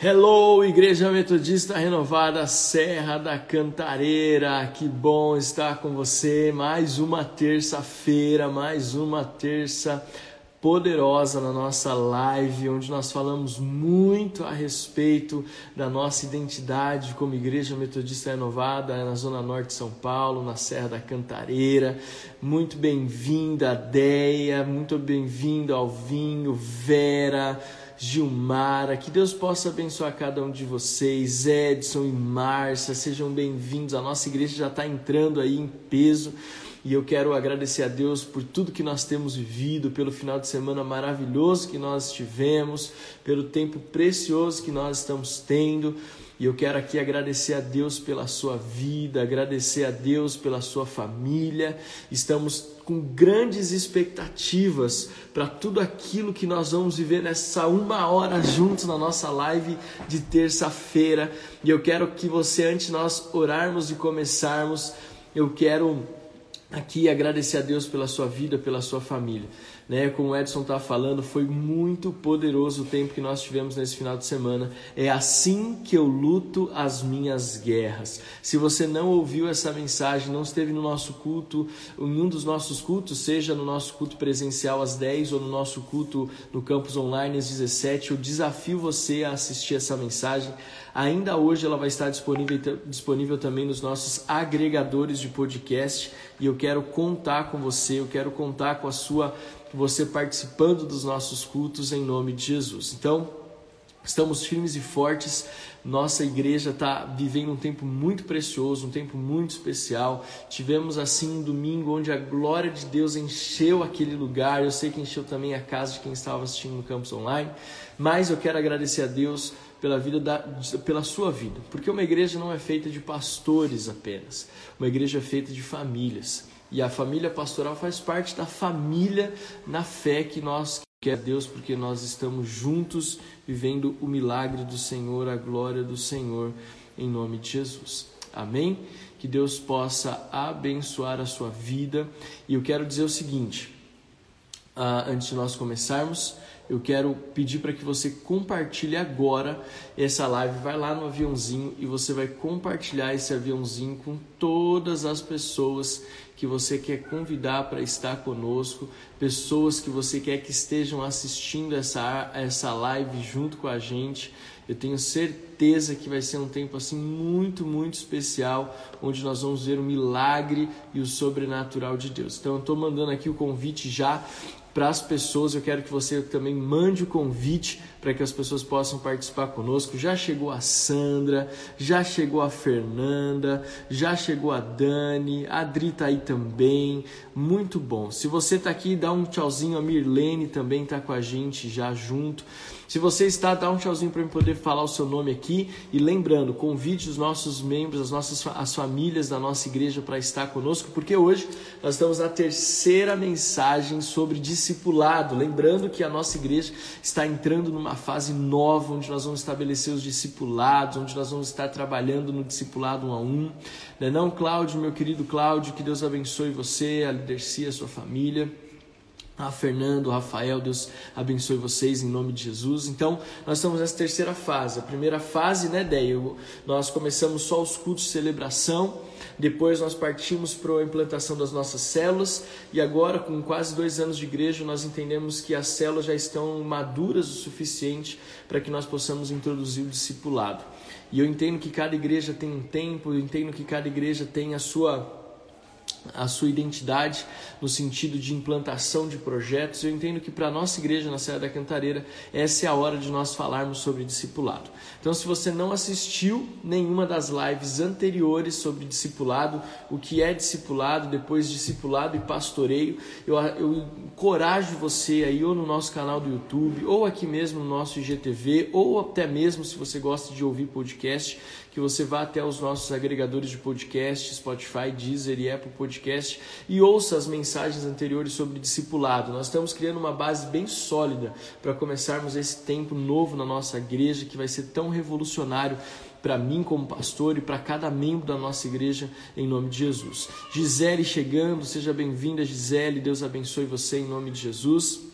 Hello, Igreja Metodista Renovada Serra da Cantareira, que bom estar com você. Mais uma terça-feira, mais uma terça poderosa na nossa live, onde nós falamos muito a respeito da nossa identidade como Igreja Metodista Renovada na Zona Norte de São Paulo, na Serra da Cantareira. Muito bem-vinda, Deia, muito bem-vindo Alvinho, Vera. Gilmara, que Deus possa abençoar cada um de vocês, Edson e Márcia, sejam bem-vindos. A nossa igreja já está entrando aí em peso e eu quero agradecer a Deus por tudo que nós temos vivido, pelo final de semana maravilhoso que nós tivemos, pelo tempo precioso que nós estamos tendo. E eu quero aqui agradecer a Deus pela sua vida, agradecer a Deus pela sua família. Estamos com grandes expectativas para tudo aquilo que nós vamos viver nessa uma hora juntos na nossa live de terça-feira. E eu quero que você, antes de nós orarmos e começarmos, eu quero aqui agradecer a Deus pela sua vida, pela sua família. Né? Como o Edson está falando, foi muito poderoso o tempo que nós tivemos nesse final de semana. É assim que eu luto as minhas guerras. Se você não ouviu essa mensagem, não esteve no nosso culto, em um dos nossos cultos, seja no nosso culto presencial às 10 ou no nosso culto no campus online às 17, eu desafio você a assistir essa mensagem. Ainda hoje ela vai estar disponível, disponível também nos nossos agregadores de podcast e eu quero contar com você, eu quero contar com a sua você participando dos nossos cultos em nome de Jesus. Então, estamos firmes e fortes. Nossa igreja está vivendo um tempo muito precioso, um tempo muito especial. Tivemos assim um domingo onde a glória de Deus encheu aquele lugar. Eu sei que encheu também a casa de quem estava assistindo no campus online, mas eu quero agradecer a Deus pela vida da, pela sua vida, porque uma igreja não é feita de pastores apenas. Uma igreja é feita de famílias. E a família pastoral faz parte da família na fé que nós quer Deus, porque nós estamos juntos vivendo o milagre do Senhor, a glória do Senhor, em nome de Jesus. Amém? Que Deus possa abençoar a sua vida. E eu quero dizer o seguinte, uh, antes de nós começarmos, eu quero pedir para que você compartilhe agora essa live. Vai lá no aviãozinho e você vai compartilhar esse aviãozinho com todas as pessoas que você quer convidar para estar conosco, pessoas que você quer que estejam assistindo essa, essa live junto com a gente. Eu tenho certeza que vai ser um tempo assim muito, muito especial, onde nós vamos ver o milagre e o sobrenatural de Deus. Então eu estou mandando aqui o convite já para as pessoas. Eu quero que você também mande o convite para que as pessoas possam participar conosco. Já chegou a Sandra, já chegou a Fernanda, já chegou a Dani, a Adri tá aí também. Muito bom. Se você está aqui, dá um tchauzinho. A Mirlene também está com a gente já junto. Se você está, dá um tchauzinho para eu poder falar o seu nome aqui. E lembrando, convide os nossos membros, as nossas as famílias da nossa igreja para estar conosco, porque hoje nós estamos na terceira mensagem sobre discipulado. Lembrando que a nossa igreja está entrando numa fase nova, onde nós vamos estabelecer os discipulados, onde nós vamos estar trabalhando no discipulado um a um. Não, é não Cláudio, meu querido Cláudio, que Deus abençoe você, a Lidercia, a sua família a Fernando, Rafael, Deus abençoe vocês em nome de Jesus. Então, nós estamos nessa terceira fase. A primeira fase, né, Deio? Nós começamos só os cultos de celebração, depois nós partimos para a implantação das nossas células e agora, com quase dois anos de igreja, nós entendemos que as células já estão maduras o suficiente para que nós possamos introduzir o discipulado. E eu entendo que cada igreja tem um tempo, eu entendo que cada igreja tem a sua a sua identidade no sentido de implantação de projetos. Eu entendo que para a nossa igreja na Serra da Cantareira, essa é a hora de nós falarmos sobre discipulado. Então, se você não assistiu nenhuma das lives anteriores sobre discipulado, o que é discipulado, depois discipulado e pastoreio, eu, eu encorajo você aí ou no nosso canal do YouTube, ou aqui mesmo no nosso IGTV, ou até mesmo se você gosta de ouvir podcast, que você vá até os nossos agregadores de podcast, Spotify, Deezer e Apple Podcast e ouça as mensagens anteriores sobre discipulado. Nós estamos criando uma base bem sólida para começarmos esse tempo novo na nossa igreja que vai ser tão revolucionário para mim como pastor e para cada membro da nossa igreja, em nome de Jesus. Gisele chegando, seja bem-vinda, Gisele, Deus abençoe você em nome de Jesus.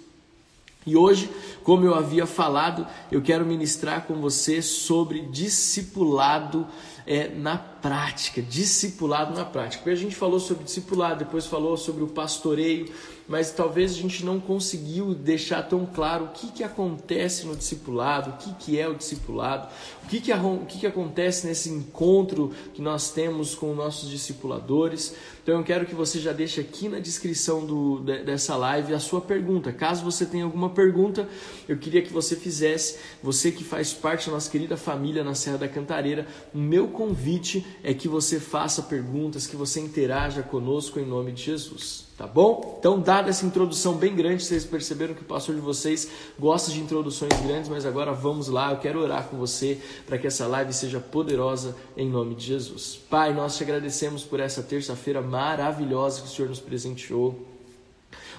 E hoje, como eu havia falado, eu quero ministrar com você sobre discipulado é, na prática, discipulado na prática. Porque a gente falou sobre discipulado, depois falou sobre o pastoreio, mas talvez a gente não conseguiu deixar tão claro o que, que acontece no discipulado, o que, que é o discipulado, o que, que, o que, que acontece nesse encontro que nós temos com nossos discipuladores. Então eu quero que você já deixe aqui na descrição do, dessa live a sua pergunta. Caso você tenha alguma pergunta, eu queria que você fizesse, você que faz parte da nossa querida família na Serra da Cantareira, o meu convite é que você faça perguntas, que você interaja conosco em nome de Jesus. Tá bom? Então, dada essa introdução bem grande, vocês perceberam que o pastor de vocês gosta de introduções grandes, mas agora vamos lá, eu quero orar com você para que essa live seja poderosa em nome de Jesus. Pai, nós te agradecemos por essa terça-feira maravilhosa que o Senhor nos presenteou.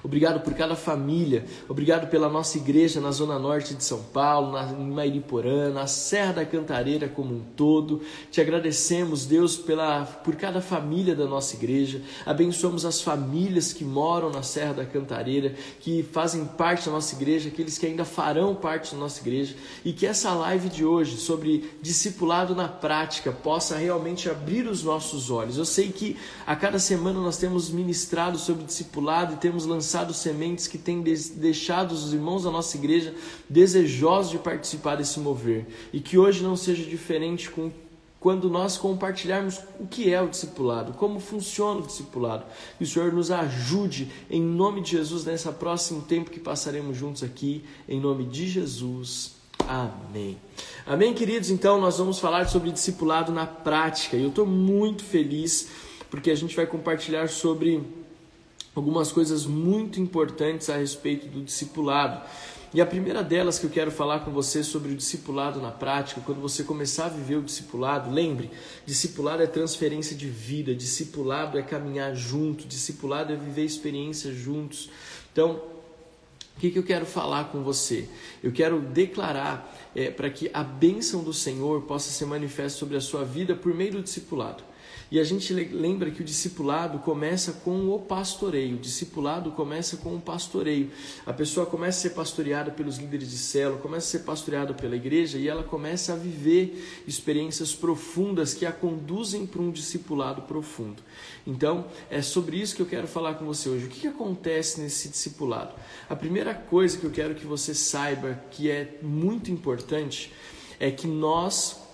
Obrigado por cada família. Obrigado pela nossa igreja na Zona Norte de São Paulo, na, Mairiporã, na Serra da Cantareira como um todo. Te agradecemos, Deus, pela, por cada família da nossa igreja. Abençoamos as famílias que moram na Serra da Cantareira, que fazem parte da nossa igreja, aqueles que ainda farão parte da nossa igreja. E que essa live de hoje sobre discipulado na prática possa realmente abrir os nossos olhos. Eu sei que a cada semana nós temos ministrado sobre discipulado e temos lançado lançado sementes que têm deixado os irmãos da nossa igreja desejosos de participar desse mover. E que hoje não seja diferente com quando nós compartilharmos o que é o discipulado, como funciona o discipulado. Que o Senhor nos ajude em nome de Jesus nesse próximo tempo que passaremos juntos aqui, em nome de Jesus. Amém. Amém, queridos? Então, nós vamos falar sobre discipulado na prática. E eu estou muito feliz porque a gente vai compartilhar sobre algumas coisas muito importantes a respeito do discipulado. E a primeira delas que eu quero falar com você sobre o discipulado na prática, quando você começar a viver o discipulado, lembre, discipulado é transferência de vida, discipulado é caminhar junto, discipulado é viver experiências juntos. Então, o que, que eu quero falar com você? Eu quero declarar é, para que a bênção do Senhor possa ser manifesta sobre a sua vida por meio do discipulado. E a gente lembra que o discipulado começa com o pastoreio. O discipulado começa com o pastoreio. A pessoa começa a ser pastoreada pelos líderes de célula, começa a ser pastoreada pela igreja e ela começa a viver experiências profundas que a conduzem para um discipulado profundo. Então, é sobre isso que eu quero falar com você hoje. O que, que acontece nesse discipulado? A primeira coisa que eu quero que você saiba que é muito importante é que nós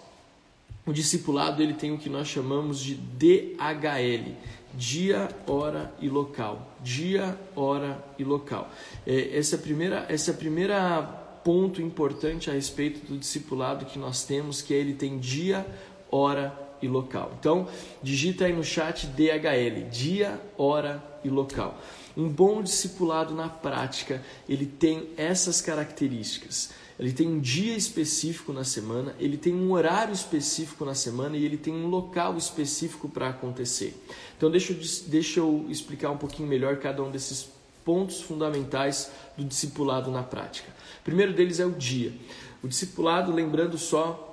o discipulado ele tem o que nós chamamos de DHL, dia, hora e local. Dia, hora e local. É, essa é a primeira, essa é primeira ponto importante a respeito do discipulado que nós temos, que é ele tem dia, hora e local. Então, digita aí no chat DHL, dia, hora e local. Um bom discipulado na prática, ele tem essas características. Ele tem um dia específico na semana, ele tem um horário específico na semana e ele tem um local específico para acontecer. Então, deixa eu, deixa eu explicar um pouquinho melhor cada um desses pontos fundamentais do discipulado na prática. O primeiro deles é o dia. O discipulado, lembrando só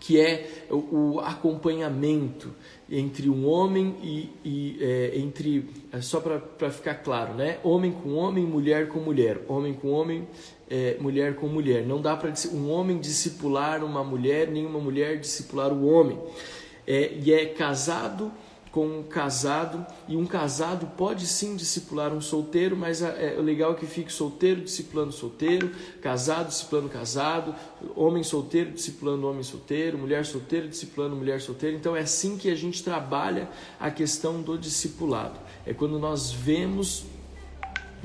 que é o, acompanhamento entre um homem e, e é, entre é só para ficar claro, né? Homem com homem, mulher com mulher, homem com homem, é, mulher com mulher. Não dá para um homem discipular uma mulher, nem uma mulher discipular o homem. É, e é casado com um casado, e um casado pode sim discipular um solteiro, mas é, é legal que fique solteiro discipulando solteiro, casado discipulando casado, homem solteiro discipulando homem solteiro, mulher solteira discipulando mulher solteira. Então é assim que a gente trabalha a questão do discipulado. É quando nós vemos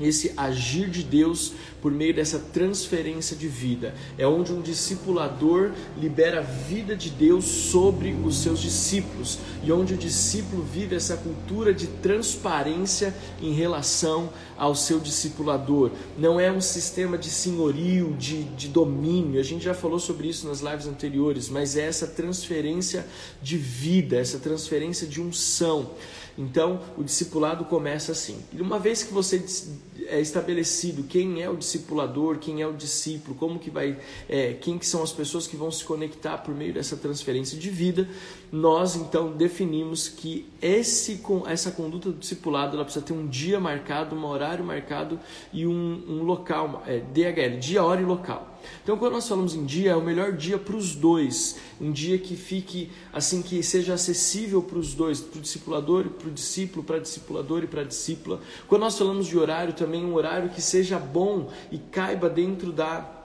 esse agir de Deus por meio dessa transferência de vida. É onde um discipulador libera a vida de Deus sobre os seus discípulos e onde o discípulo vive essa cultura de transparência em relação ao seu discipulador. Não é um sistema de senhorio, de, de domínio. A gente já falou sobre isso nas lives anteriores, mas é essa transferência de vida, essa transferência de unção. Então, o discipulado começa assim. E uma vez que você é estabelecido quem é o discipulado, discipulador, quem é o discípulo, como que vai, é, quem que são as pessoas que vão se conectar por meio dessa transferência de vida, nós então definimos que esse, essa conduta do discipulado ela precisa ter um dia marcado, um horário marcado e um, um local, é, DHL, dia, hora e local. Então, quando nós falamos em dia, é o melhor dia para os dois, um dia que fique assim, que seja acessível para os dois, para o discipulador e para o discípulo, para a discipulador e para a discípula. Quando nós falamos de horário, também um horário que seja bom e caiba dentro da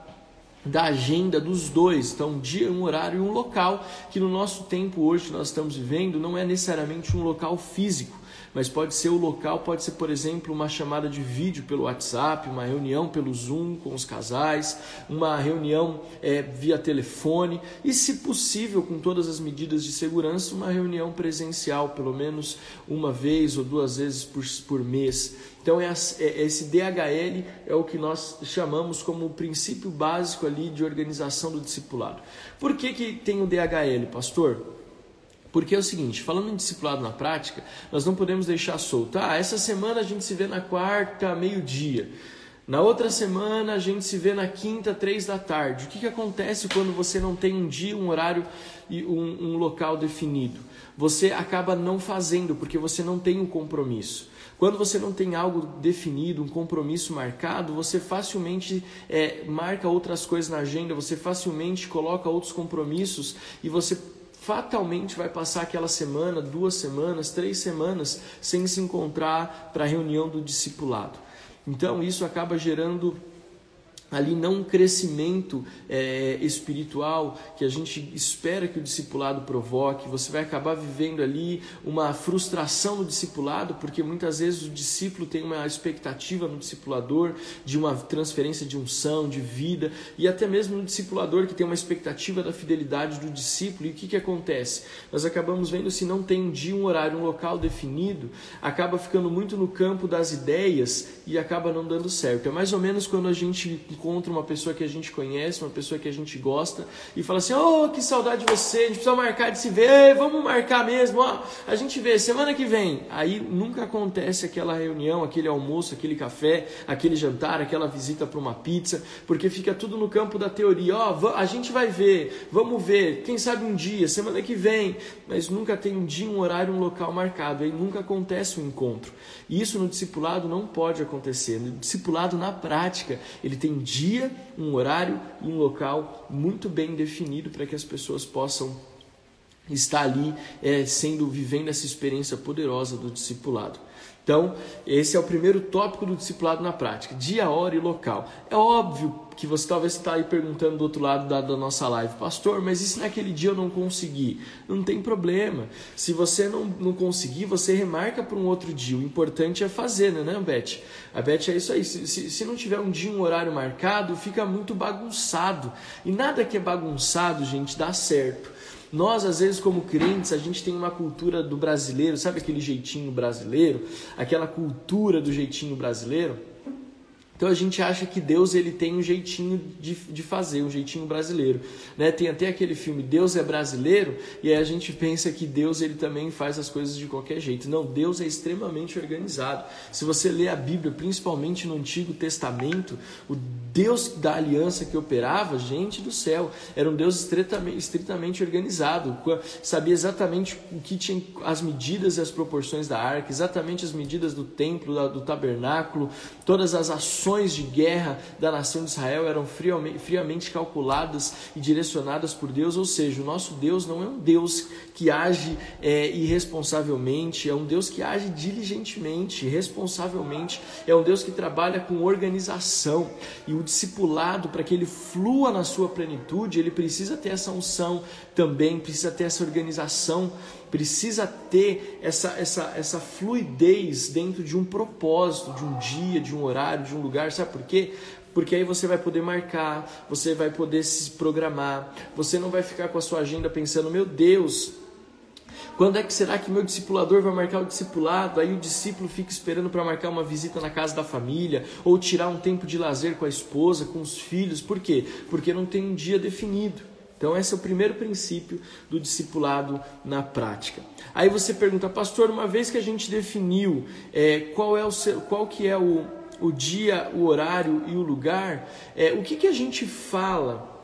da agenda dos dois. Então, um dia, um horário e um local, que no nosso tempo hoje que nós estamos vivendo, não é necessariamente um local físico, mas pode ser o local, pode ser, por exemplo, uma chamada de vídeo pelo WhatsApp, uma reunião pelo Zoom com os casais, uma reunião é, via telefone e, se possível, com todas as medidas de segurança, uma reunião presencial, pelo menos uma vez ou duas vezes por, por mês. Então, é, é esse DHL é o que nós chamamos como o princípio básico ali de organização do discipulado. Por que, que tem o DHL, pastor? Porque é o seguinte, falando em discipulado na prática, nós não podemos deixar solto. Ah, essa semana a gente se vê na quarta, meio-dia. Na outra semana a gente se vê na quinta, três da tarde. O que, que acontece quando você não tem um dia, um horário e um, um local definido? Você acaba não fazendo porque você não tem um compromisso. Quando você não tem algo definido, um compromisso marcado, você facilmente é, marca outras coisas na agenda, você facilmente coloca outros compromissos e você fatalmente vai passar aquela semana, duas semanas, três semanas sem se encontrar para a reunião do discipulado. Então isso acaba gerando ali não um crescimento é, espiritual que a gente espera que o discipulado provoque, você vai acabar vivendo ali uma frustração no discipulado, porque muitas vezes o discípulo tem uma expectativa no discipulador de uma transferência de unção, de vida, e até mesmo no discipulador que tem uma expectativa da fidelidade do discípulo. E o que, que acontece? Nós acabamos vendo se não tem um dia, um horário, um local definido, acaba ficando muito no campo das ideias e acaba não dando certo. É mais ou menos quando a gente encontra uma pessoa que a gente conhece, uma pessoa que a gente gosta, e fala assim: Oh, que saudade de você, a gente precisa marcar de se ver, vamos marcar mesmo, ó, a gente vê semana que vem. Aí nunca acontece aquela reunião, aquele almoço, aquele café, aquele jantar, aquela visita para uma pizza, porque fica tudo no campo da teoria: Ó, oh, a gente vai ver, vamos ver, quem sabe um dia, semana que vem, mas nunca tem um dia, um horário, um local marcado, aí nunca acontece o um encontro. E isso no discipulado não pode acontecer. No discipulado, na prática, ele tem dia, um horário e um local muito bem definido para que as pessoas possam estar ali é, sendo vivendo essa experiência poderosa do discipulado. Então, esse é o primeiro tópico do discipulado na prática: dia, hora e local. É óbvio que você talvez está aí perguntando do outro lado da, da, nossa live, pastor, mas e se naquele dia eu não conseguir? Não tem problema. Se você não, não conseguir, você remarca para um outro dia. O importante é fazer, né, né Beth? A Beth é isso aí. Se, se, se não tiver um dia, um horário marcado, fica muito bagunçado. E nada que é bagunçado, gente, dá certo. Nós, às vezes, como crentes, a gente tem uma cultura do brasileiro, sabe aquele jeitinho brasileiro? Aquela cultura do jeitinho brasileiro? Então a gente acha que Deus ele tem um jeitinho de, de fazer, um jeitinho brasileiro. Né? Tem até aquele filme Deus é brasileiro e aí a gente pensa que Deus ele também faz as coisas de qualquer jeito. Não, Deus é extremamente organizado. Se você lê a Bíblia, principalmente no Antigo Testamento, o Deus da aliança que operava, gente do céu, era um Deus estritamente, estritamente organizado. Sabia exatamente o que tinha as medidas e as proporções da arca, exatamente as medidas do templo, do tabernáculo, todas as ações ações de guerra da nação de Israel eram friamente, calculadas e direcionadas por Deus, ou seja, o nosso Deus não é um Deus que age é, irresponsavelmente, é um Deus que age diligentemente, responsavelmente, é um Deus que trabalha com organização e o discipulado, para que ele flua na sua plenitude, ele precisa ter essa unção também, precisa ter essa organização precisa ter essa, essa, essa fluidez dentro de um propósito, de um dia, de um horário, de um lugar. Sabe por quê? Porque aí você vai poder marcar, você vai poder se programar, você não vai ficar com a sua agenda pensando, meu Deus, quando é que será que meu discipulador vai marcar o discipulado? Aí o discípulo fica esperando para marcar uma visita na casa da família ou tirar um tempo de lazer com a esposa, com os filhos. Por quê? Porque não tem um dia definido. Então esse é o primeiro princípio do discipulado na prática. Aí você pergunta, pastor, uma vez que a gente definiu é, qual é o qual que é o, o dia, o horário e o lugar, é, o que, que a gente fala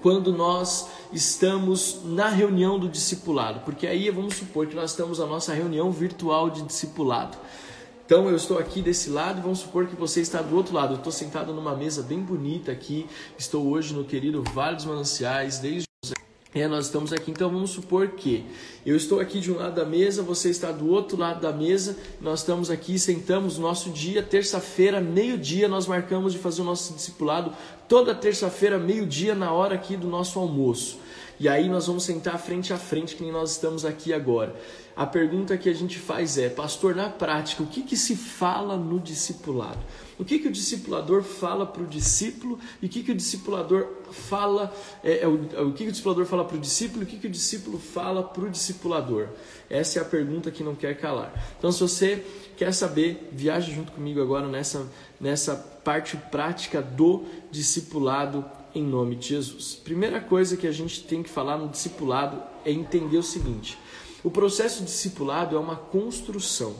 quando nós estamos na reunião do discipulado? Porque aí vamos supor que nós estamos na nossa reunião virtual de discipulado. Então eu estou aqui desse lado vamos supor que você está do outro lado. Eu estou sentado numa mesa bem bonita aqui. Estou hoje no querido Vale dos Mananciais, desde é, nós estamos aqui, então vamos supor que eu estou aqui de um lado da mesa, você está do outro lado da mesa, nós estamos aqui, sentamos no nosso dia, terça-feira, meio-dia, nós marcamos de fazer o nosso discipulado toda terça-feira, meio-dia, na hora aqui do nosso almoço. E aí nós vamos sentar frente a frente, que nem nós estamos aqui agora. A pergunta que a gente faz é, pastor, na prática, o que, que se fala no discipulado? O que, que o discipulador fala para o discípulo e o que, que o discipulador fala, é, é, o, é, o que, que o discipulador fala para o discípulo e o que, que o discípulo fala para o discipulador? Essa é a pergunta que não quer calar. Então, se você quer saber, viaje junto comigo agora nessa, nessa parte prática do discipulado em nome de Jesus. Primeira coisa que a gente tem que falar no discipulado é entender o seguinte: o processo discipulado é uma construção.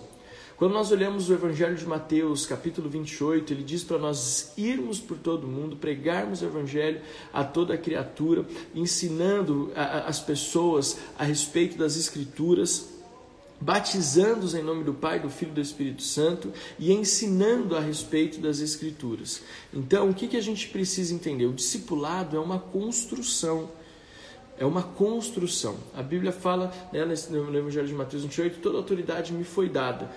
Quando nós olhamos o Evangelho de Mateus, capítulo 28, ele diz para nós irmos por todo mundo, pregarmos o Evangelho a toda a criatura, ensinando as pessoas a respeito das Escrituras, batizando-os em nome do Pai, do Filho e do Espírito Santo e ensinando a respeito das Escrituras. Então, o que, que a gente precisa entender? O discipulado é uma construção. É uma construção. A Bíblia fala né, no Evangelho de Mateus 28: toda autoridade me foi dada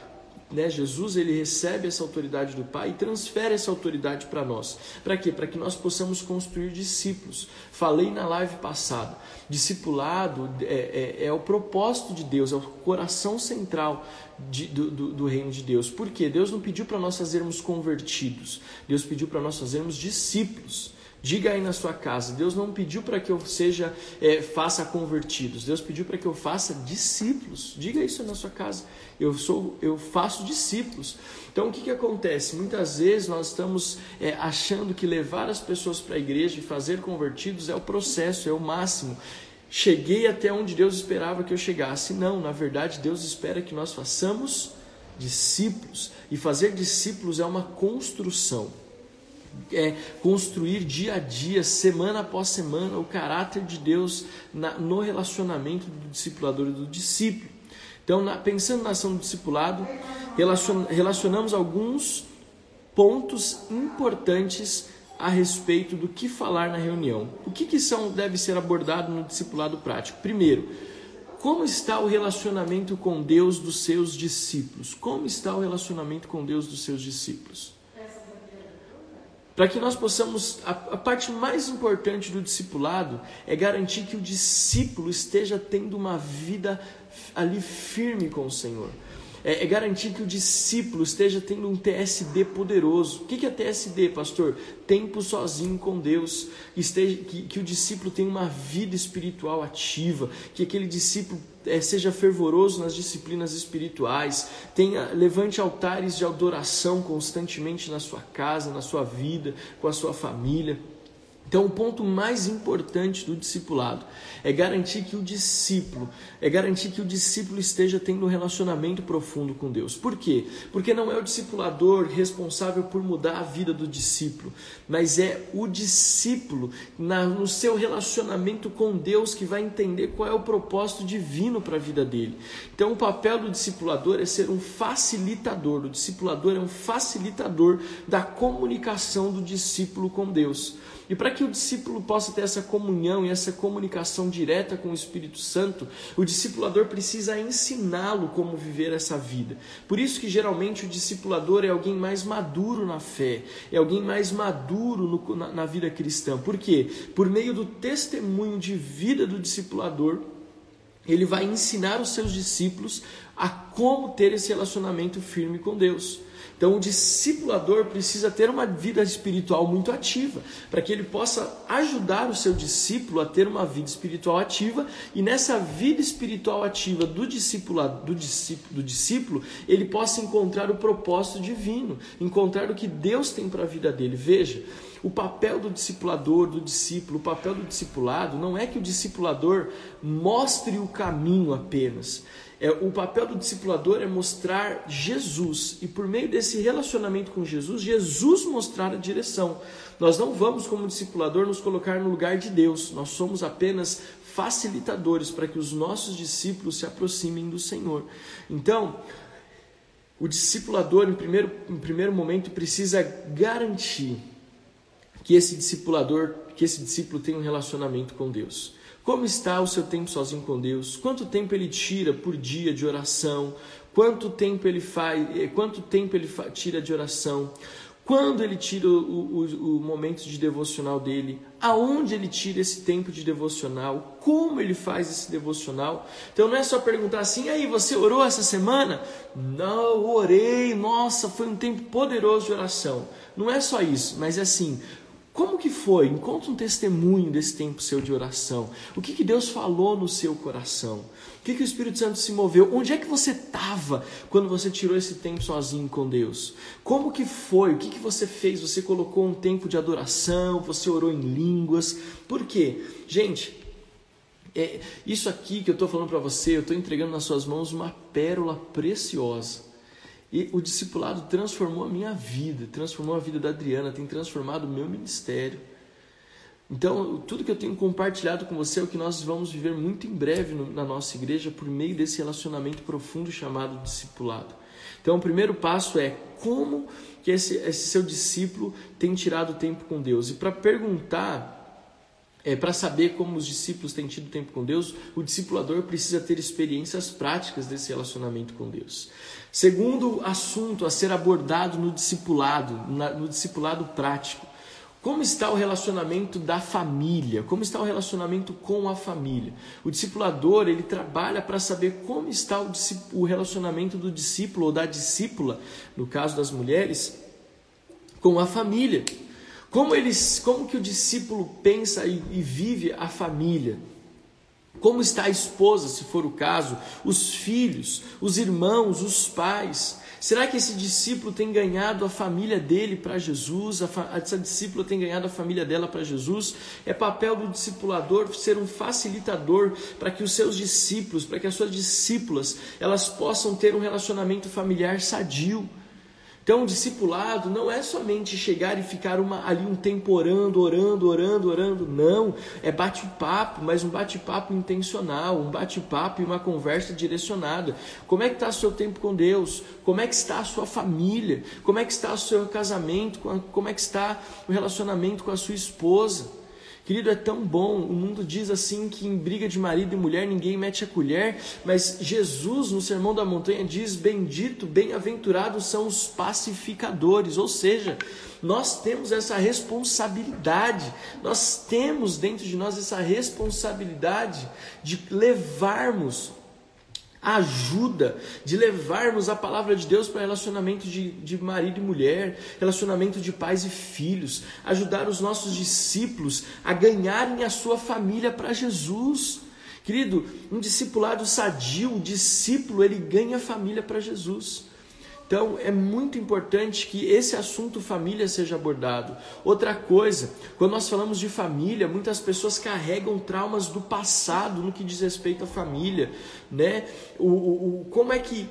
né, Jesus ele recebe essa autoridade do Pai e transfere essa autoridade para nós. Para quê? Para que nós possamos construir discípulos. Falei na live passada, discipulado é, é, é o propósito de Deus, é o coração central de, do, do, do, reino de Deus. Por quê? Deus não pediu para nós fazermos convertidos, Deus pediu para nós fazermos discípulos. Diga aí na sua casa, Deus não pediu para que eu seja é, faça convertidos, Deus pediu para que eu faça discípulos. Diga isso na sua casa. Eu sou, eu faço discípulos. Então o que, que acontece? Muitas vezes nós estamos é, achando que levar as pessoas para a igreja e fazer convertidos é o processo, é o máximo. Cheguei até onde Deus esperava que eu chegasse. Não, na verdade Deus espera que nós façamos discípulos. E fazer discípulos é uma construção é, construir dia a dia, semana após semana, o caráter de Deus na, no relacionamento do discipulador e do discípulo. Então, na, pensando na ação do discipulado, relacion, relacionamos alguns pontos importantes a respeito do que falar na reunião. O que, que são, deve ser abordado no discipulado prático? Primeiro, como está o relacionamento com Deus dos seus discípulos? Como está o relacionamento com Deus dos seus discípulos? Para que nós possamos, a, a, parte mais importante do discipulado é garantir que o discípulo esteja tendo uma vida ali firme com o Senhor. É, é garantir que o discípulo esteja tendo um TSD poderoso. O que é TSD, pastor? Tempo sozinho com Deus. Esteja, que, que o discípulo tenha uma vida espiritual ativa, que aquele discípulo é, seja fervoroso nas disciplinas espirituais, tenha levante altares de adoração constantemente na sua casa, na sua vida, com a sua família. Então, o ponto mais importante do discipulado é garantir que o discípulo, é garantir que o discípulo esteja tendo um relacionamento profundo com Deus. Por quê? Porque não é o discipulador responsável por mudar a vida do discípulo, mas é o discípulo na, no seu relacionamento com Deus que vai entender qual é o propósito divino para a vida dele. Então, o papel do discipulador é ser um facilitador. O discipulador é um facilitador da comunicação do discípulo com Deus. E para que o discípulo possa ter essa comunhão e essa comunicação direta com o Espírito Santo, o discipulador precisa ensiná-lo como viver essa vida. Por isso que geralmente o discipulador é alguém mais maduro na fé, é alguém mais maduro no, na, na vida cristã. Por quê? Por meio do testemunho de vida do discipulador, ele vai ensinar os seus discípulos a como ter esse relacionamento firme com Deus. Então, o discipulador precisa ter uma vida espiritual muito ativa, para que ele possa ajudar o seu discípulo a ter uma vida espiritual ativa, e nessa vida espiritual ativa do discípulo, do discípulo, do discípulo ele possa encontrar o propósito divino, encontrar o que Deus tem para a vida dele. Veja, o papel do discipulador, do discípulo, o papel do discipulado não é que o discipulador mostre o caminho apenas É, o papel do discipulador é mostrar Jesus e por meio desse relacionamento com Jesus, Jesus mostrar a direção. Nós não vamos como discipulador nos colocar no lugar de Deus. Nós somos apenas facilitadores para que os nossos discípulos se aproximem do Senhor. Então, o discipulador, em primeiro, em primeiro momento, precisa garantir que esse discipulador, que esse discípulo tenha um relacionamento com Deus. Como está o seu tempo sozinho com Deus? Quanto tempo ele tira por dia de oração? Quanto tempo ele faz? Eh, quanto tempo ele tira de oração? Quando ele tira o, o, o, momento de devocional dele? Aonde ele tira esse tempo de devocional? Como ele faz esse devocional? Então não é só perguntar assim, aí você orou essa semana? Não, orei, nossa, foi um tempo poderoso de oração. Não é só isso, mas é assim, como que foi? Encontre um testemunho desse tempo seu de oração. O que, que Deus falou no seu coração? O que, que o Espírito Santo se moveu? Onde é que você estava quando você tirou esse tempo sozinho com Deus? Como que foi? O que, que você fez? Você colocou um tempo de adoração? Você orou em línguas? Por quê? Gente, é, isso aqui que eu estou falando para você, eu estou entregando nas suas mãos uma pérola preciosa. E o discipulado transformou a minha vida, transformou a vida da Adriana, tem transformado o meu ministério. Então, tudo que eu tenho compartilhado com você é o que nós vamos viver muito em breve na nossa igreja por meio desse relacionamento profundo chamado discipulado. Então, o primeiro passo é como que esse, esse seu discípulo tem tirado tempo com Deus. E para perguntar é, para saber como os discípulos têm tido tempo com Deus, o discipulador precisa ter experiências práticas desse relacionamento com Deus. Segundo assunto a ser abordado no discipulado, no discipulado prático, como está o relacionamento da família? Como está o relacionamento com a família? O discipulador ele trabalha para saber como está o, o relacionamento do discípulo ou da discípula, no caso das mulheres, com a família. Como, eles, como que o discípulo pensa e, e vive a família? Como está a esposa, se for o caso, os filhos, os irmãos, os pais? Será que esse discípulo tem ganhado a família dele para Jesus? essa discípula tem ganhado a família dela para Jesus? É papel do discipulador ser um facilitador para que os seus discípulos, para que as suas discípulas, elas possam ter um relacionamento familiar sadio. Então, discipulado não é somente chegar e ficar uma, ali um tempo orando, orando, orando, orando. Não, é bate-papo, mas um bate-papo intencional, um bate-papo e uma conversa direcionada. Como é que está o seu tempo com Deus? Como é que está a sua família? Como é que está o seu casamento? Como é que está o relacionamento com a sua esposa? Querido, é tão bom. O mundo diz assim que em briga de marido e mulher ninguém mete a colher, mas Jesus no Sermão da Montanha diz: Bendito, bem-aventurados são os pacificadores, ou seja, nós temos essa responsabilidade, nós temos dentro de nós essa responsabilidade de levarmos ajuda de levarmos a palavra de Deus para relacionamento de, de marido e mulher, relacionamento de pais e filhos, ajudar os nossos discípulos a ganharem a sua família para Jesus. Querido, um discipulado sadio, o discípulo, ele ganha família para Jesus. Então é muito importante que esse assunto família seja abordado. Outra coisa, quando nós falamos de família, muitas pessoas carregam traumas do passado no que diz respeito à família, né? O, o, o como é que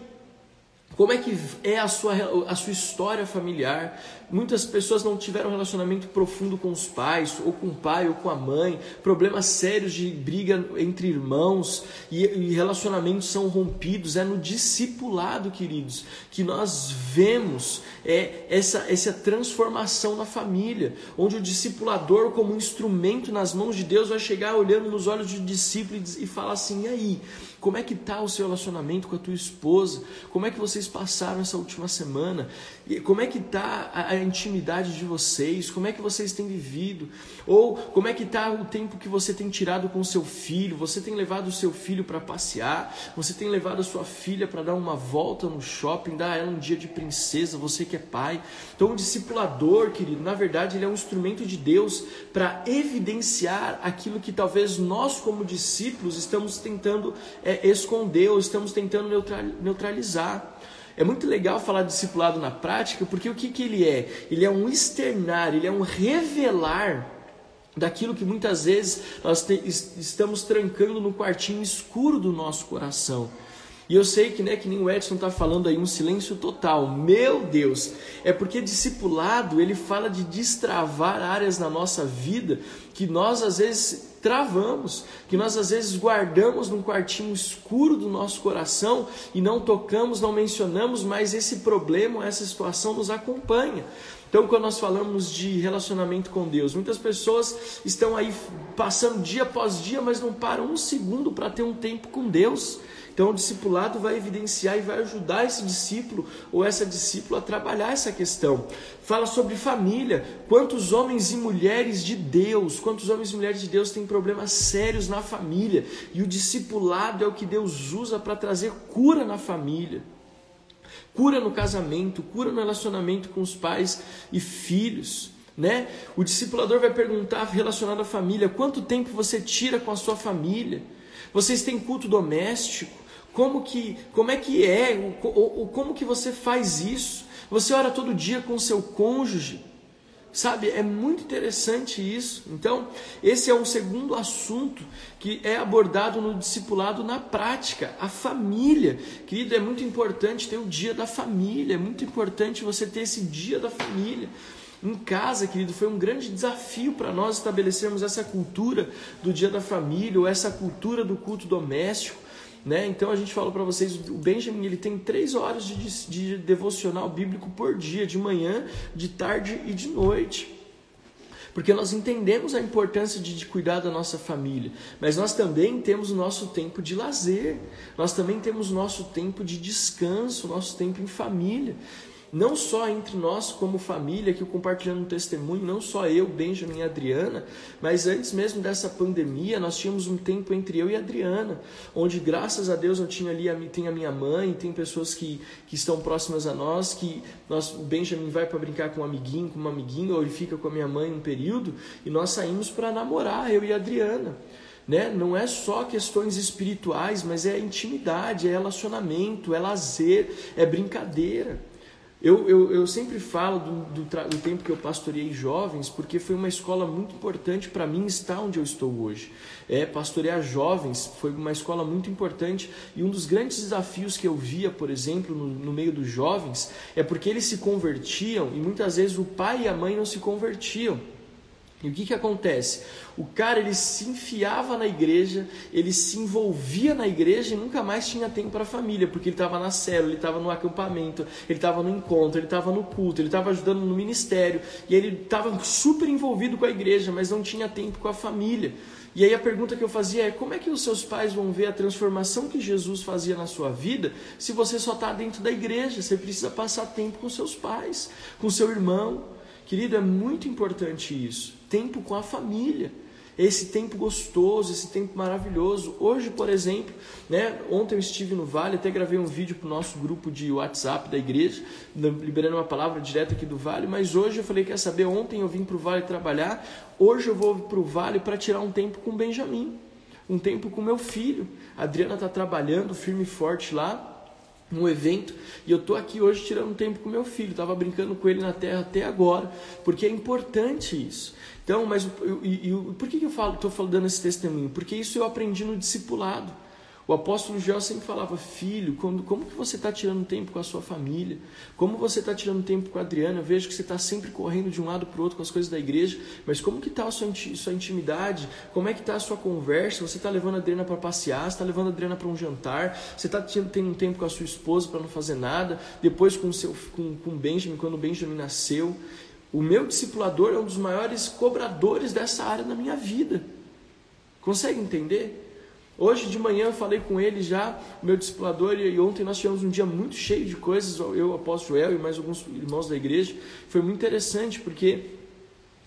como é que é a sua, a sua história familiar? Muitas pessoas não tiveram um relacionamento profundo com os pais, ou com o pai, ou com a mãe, problemas sérios de briga entre irmãos e, e relacionamentos são rompidos. É no discipulado, queridos, que nós vemos é, essa, essa transformação na família, onde o discipulador, como instrumento nas mãos de Deus, vai chegar olhando nos olhos do discípulo e, falar assim: e aí? Como é que está o seu relacionamento com a tua esposa? Como é que vocês passaram essa última semana? E como é que está a, a, intimidade de vocês? Como é que vocês têm vivido? Ou como é que está o tempo que você tem tirado com seu filho? Você tem levado o seu filho para passear? Você tem levado a sua filha para dar uma volta no shopping, dar a ela um dia de princesa? Você que é pai. Então, o discipulador, querido, na verdade, ele é um instrumento de Deus para evidenciar aquilo que talvez nós, como discípulos, estamos tentando é, esconder ou estamos tentando neutralizar. É muito legal falar discipulado na prática, porque o que, que ele é? Ele é um externar, ele é um revelar daquilo que muitas vezes nós te, estamos trancando no quartinho escuro do nosso coração. E eu sei que, né, que nem o Edson está falando aí, um silêncio total. Meu Deus! É porque discipulado, ele fala de destravar áreas na nossa vida que nós às vezes travamos, que nós às vezes guardamos num quartinho escuro do nosso coração e não tocamos, não mencionamos, mas esse problema, essa situação nos acompanha. Então, quando nós falamos de relacionamento com Deus, muitas pessoas estão aí passando dia após dia, mas não param um segundo para ter um tempo com Deus. Então, o discipulado vai evidenciar e vai ajudar esse discípulo ou essa discípula a trabalhar essa questão. Fala sobre família. Quantos homens e mulheres de Deus, quantos homens e mulheres de Deus têm problemas sérios na família? E o discipulado é o que Deus usa para trazer cura na família. Cura no casamento, cura no relacionamento com os pais e filhos. Né? O discipulador vai perguntar relacionado à família: quanto tempo você tira com a sua família? Vocês têm culto doméstico? Como que, como é que é? O, o, como que você faz isso? Você ora todo dia com o seu cônjuge? Sabe, é muito interessante isso. Então, esse é um segundo assunto que é abordado no discipulado na prática, a família. Querido, é muito importante ter o dia da família, é muito importante você ter esse dia da família. Em casa, querido, foi um grande desafio para nós estabelecermos essa cultura do dia da família, ou essa cultura do culto doméstico. Né? Então a gente fala para vocês, o Benjamin ele tem três horas de, de devocional bíblico por dia, de manhã, de tarde e de noite porque nós entendemos a importância de, de, cuidar da nossa família, mas nós também temos o nosso tempo de lazer, nós também temos o nosso tempo de descanso, o nosso tempo em família não só entre nós como família, que compartilhando um testemunho, não só eu, Benjamin e Adriana, mas antes mesmo dessa pandemia, nós tínhamos um tempo entre eu e Adriana, onde graças a Deus eu tinha ali, tem a minha mãe, tem pessoas que, que estão próximas a nós, que nós, o Benjamin vai para brincar com um amiguinho, com uma amiguinha, ou ele fica com a minha mãe um período, e nós saímos para namorar, eu e Adriana. Né? Não é só questões espirituais, mas é intimidade, é relacionamento, é lazer, é brincadeira. Eu, eu, eu sempre falo do, do, do, tempo que eu pastoreei jovens, porque foi uma escola muito importante para mim estar onde eu estou hoje. É, pastorear jovens foi uma escola muito importante e um dos grandes desafios que eu via, por exemplo, no, no meio dos jovens, é porque eles se convertiam e muitas vezes o pai e a mãe não se convertiam. E o que, que acontece? O cara ele se enfiava na igreja, ele se envolvia na igreja e nunca mais tinha tempo para a família, porque ele estava na célula, ele estava no acampamento, ele estava no encontro, ele estava no culto, ele estava ajudando no ministério e ele estava super envolvido com a igreja, mas não tinha tempo com a família. E aí a pergunta que eu fazia é: como é que os seus pais vão ver a transformação que Jesus fazia na sua vida se você só está dentro da igreja? Você precisa passar tempo com seus pais, com seu irmão. Querido, é muito importante isso tempo com a família. Esse tempo gostoso, esse tempo maravilhoso. Hoje, por exemplo, né, ontem eu estive no Vale, até gravei um vídeo para o nosso grupo de WhatsApp da igreja, liberando uma palavra direta aqui do Vale, mas hoje eu falei, quer saber, ontem eu vim para o Vale trabalhar, hoje eu vou para o Vale para tirar um tempo com o Benjamin, um tempo com meu filho. A Adriana está trabalhando firme e forte lá, um evento e eu estou aqui hoje tirando tempo com meu filho, estava brincando com ele na terra até agora, porque é importante isso. Então, mas eu, eu, por que eu estou falando esse testemunho? Porque isso eu aprendi no discipulado. O apóstolo Joel sempre falava, filho, quando, como que você está tirando tempo com a sua família? Como você está tirando tempo com a Adriana? Eu vejo que você está sempre correndo de um lado para o outro com as coisas da igreja, mas como que está a sua, intimidade? Como é que está a sua conversa? Você está levando a Adriana para passear? Você está levando a Adriana para um jantar? Você está tendo um tempo com a sua esposa para não fazer nada? Depois com o seu, com, com Benjamin, quando o Benjamin nasceu? O meu discipulador é um dos maiores cobradores dessa área na minha vida. Consegue entender? Hoje de manhã eu falei com ele já, meu discipulador, e ontem nós tivemos um dia muito cheio de coisas, eu, o apóstolo Joel e mais alguns irmãos da igreja. Foi muito interessante porque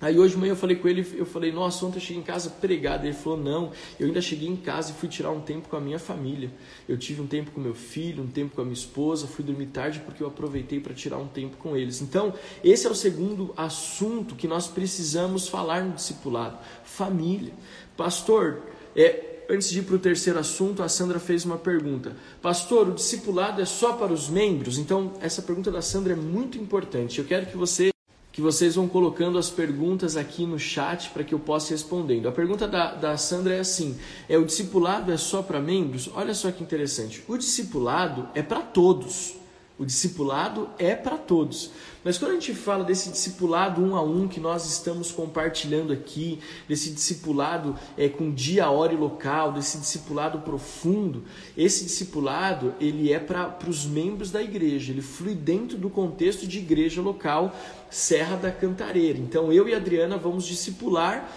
Aí hoje de manhã eu falei com ele, eu falei, nossa, ontem eu cheguei em casa pregado. Ele falou, não, eu ainda cheguei em casa e fui tirar um tempo com a minha família. Eu tive um tempo com meu filho, um tempo com a minha esposa, fui dormir tarde porque eu aproveitei para tirar um tempo com eles. Então, esse é o segundo assunto que nós precisamos falar no discipulado: família. Pastor, é, antes de ir para o terceiro assunto, a Sandra fez uma pergunta. Pastor, o discipulado é só para os membros? Então, essa pergunta da Sandra é muito importante. Eu quero que você que vocês vão colocando as perguntas aqui no chat para que eu possa ir respondendo. A pergunta da, da Sandra é assim: é o discipulado é só para membros? Olha só que interessante. O discipulado é para todos. O discipulado é para todos. Mas quando a gente fala desse discipulado um a um que nós estamos compartilhando aqui, desse discipulado é, com dia, hora e local, desse discipulado profundo, esse discipulado ele é para os membros da igreja, ele flui dentro do contexto de igreja local Serra da Cantareira. Então eu e a Adriana vamos discipular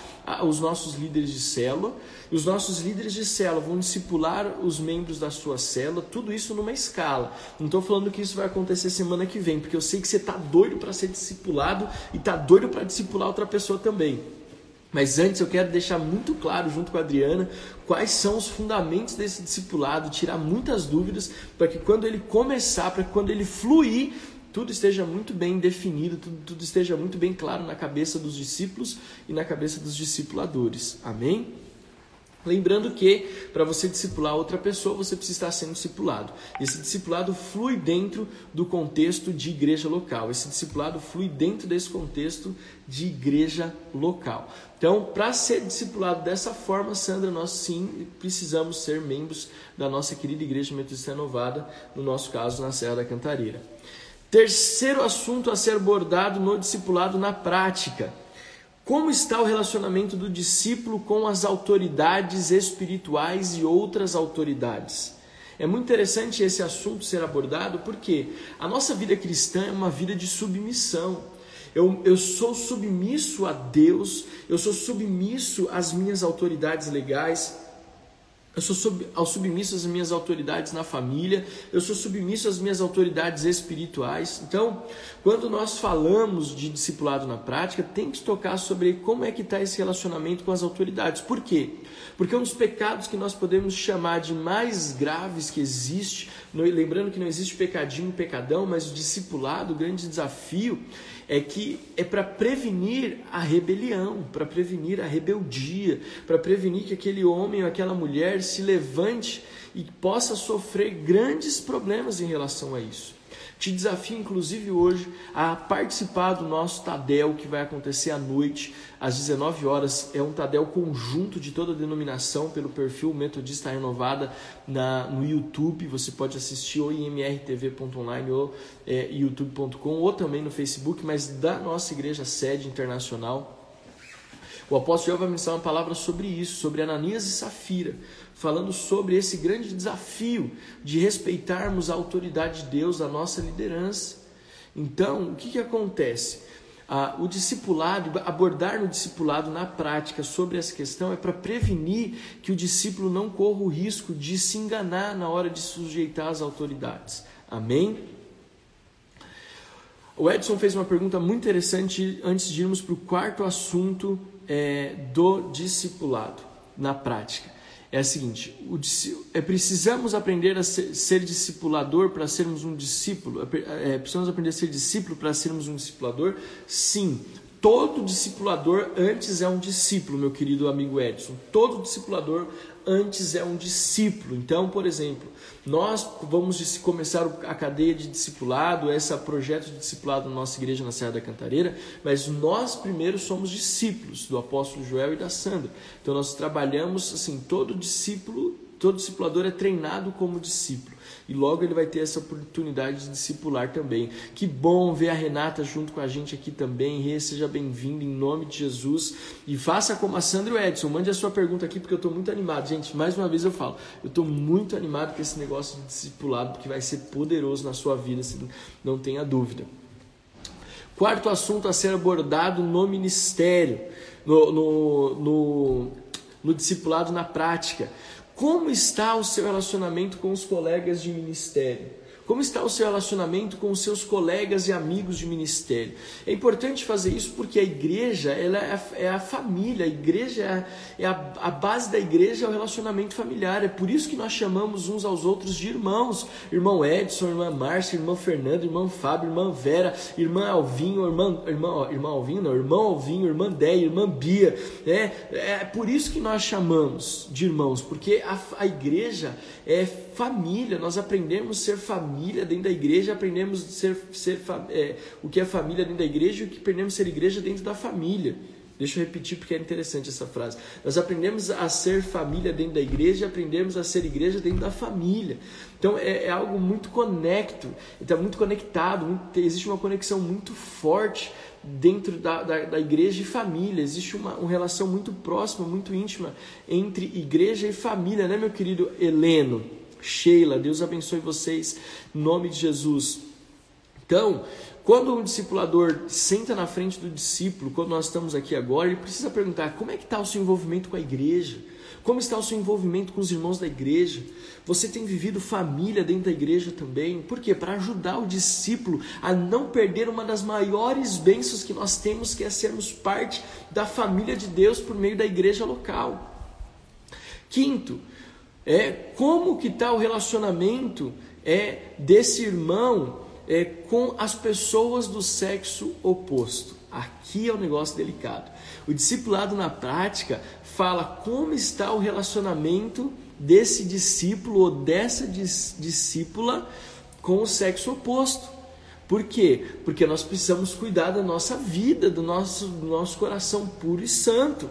os nossos líderes de célula, e os nossos líderes de célula vão discipular os membros da sua célula, tudo isso numa escala. Não estou falando que isso vai acontecer semana que vem, porque eu sei que você está doido para ser discipulado e está doido para discipular outra pessoa também. Mas antes eu quero deixar muito claro, junto com a Adriana, quais são os fundamentos desse discipulado, tirar muitas dúvidas, para que quando ele começar, para que quando ele fluir, tudo esteja muito bem definido, tudo, tudo esteja muito bem claro na cabeça dos discípulos e na cabeça dos discipuladores. Amém? Lembrando que para você discipular outra pessoa, você precisa estar sendo discipulado. Esse discipulado flui dentro do contexto de igreja local. Esse discipulado flui dentro desse contexto de igreja local. Então, para ser discipulado dessa forma, Sandra, nós sim precisamos ser membros da nossa querida Igreja Metodista Renovada, no nosso caso, na Serra da Cantareira. Terceiro assunto a ser abordado no discipulado na prática. Como está o relacionamento do discípulo com as autoridades espirituais e outras autoridades? É muito interessante esse assunto ser abordado porque a nossa vida cristã é uma vida de submissão. Eu, eu sou submisso a Deus, eu sou submisso às minhas autoridades legais, eu sou sub, ao submisso às minhas autoridades na família, eu sou submisso às minhas autoridades espirituais. Então, quando nós falamos de discipulado na prática, tem que tocar sobre como é que está esse relacionamento com as autoridades. Por quê? Porque um dos pecados que nós podemos chamar de mais graves que existe, lembrando que não existe pecadinho e pecadão, mas o discipulado, o grande desafio é que é para prevenir a rebelião, para prevenir a rebeldia, para prevenir que aquele homem ou aquela mulher se levante e possa sofrer grandes problemas em relação a isso. Te desafio, inclusive, hoje a participar do nosso Tadel, que vai acontecer à noite, às 19 horas. É um Tadel conjunto de toda a denominação, pelo perfil Metodista Renovada na, no YouTube. Você pode assistir ou em mrtv.online ou é, youtube.com, ou também no Facebook, mas da nossa igreja sede internacional. O apóstolo João vai ministrar uma palavra sobre isso, sobre Ananias e Safira falando sobre esse grande desafio de respeitarmos a autoridade de Deus, a nossa liderança. Então, o que, que acontece? Ah, o discipulado, abordar no discipulado na prática sobre essa questão é para prevenir que o discípulo não corra o risco de se enganar na hora de sujeitar as autoridades. Amém? O Edson fez uma pergunta muito interessante antes de irmos para o quarto assunto é, do discipulado na prática é a seguinte: o, é, precisamos aprender a ser, ser discipulador para sermos um discípulo? É, é, precisamos aprender a ser discípulo para sermos um discipulador? Sim. Todo discipulador antes é um discípulo, meu querido amigo Edson. Todo discipulador antes é um discípulo. Então, por exemplo, nós vamos começar a cadeia de discipulado, esse projeto de discipulado na nossa igreja na Serra da Cantareira, mas nós primeiro somos discípulos do apóstolo Joel e da Sandra. Então nós trabalhamos assim, todo discípulo, todo discipulador é treinado como discípulo e logo ele vai ter essa oportunidade de discipular também. Que bom ver a Renata junto com a gente aqui também. Rê, seja bem-vindo em nome de Jesus. E faça como a Sandra Edson, mande a sua pergunta aqui porque eu estou muito animado. Gente, mais uma vez eu falo, eu estou muito animado com esse negócio de discipulado porque vai ser poderoso na sua vida, se não tenha dúvida. Quarto assunto a ser abordado no ministério, no, no, no, no discipulado na prática. Como está o seu relacionamento com os colegas de ministério? Como está o seu relacionamento com os seus colegas e amigos de ministério? É importante fazer isso porque a igreja ela é, a, é a família, a igreja é, a, é a, a, base da igreja é o relacionamento familiar. É por isso que nós chamamos uns aos outros de irmãos. Irmão Edson, irmã Márcia, irmão Fernando, irmão Fábio, irmã Vera, irmã Alvinho, irmã, irmã, irmã Alvinho, não, irmão Alvinho, irmã Déia, irmã Bia. É, é por isso que nós chamamos de irmãos, porque a, a igreja é família, nós aprendemos a ser família família dentro da igreja, aprendemos ser, ser é, o que é família dentro da igreja e o que aprendemos ser igreja dentro da família. Deixa eu repetir porque é interessante essa frase. Nós aprendemos a ser família dentro da igreja e aprendemos a ser igreja dentro da família. Então é, é algo muito conecto, está muito conectado, muito, existe uma conexão muito forte dentro da, da, da igreja e família. Existe uma, uma relação muito próxima, muito íntima entre igreja e família, né, meu querido Heleno? Sheila, Deus abençoe vocês, em nome de Jesus. Então, quando um discipulador senta na frente do discípulo, quando nós estamos aqui agora, ele precisa perguntar como é que está o seu envolvimento com a igreja, como está o seu envolvimento com os irmãos da igreja. Você tem vivido família dentro da igreja também? Por quê? Para ajudar o discípulo a não perder uma das maiores bênçãos que nós temos, que é sermos parte da família de Deus por meio da igreja local. Quinto, é como que está o relacionamento é desse irmão é, com as pessoas do sexo oposto. Aqui é um negócio delicado. O discipulado na prática fala como está o relacionamento desse discípulo ou dessa dis discípula com o sexo oposto. Por quê? Porque nós precisamos cuidar da nossa vida, do nosso, do nosso coração puro e santo.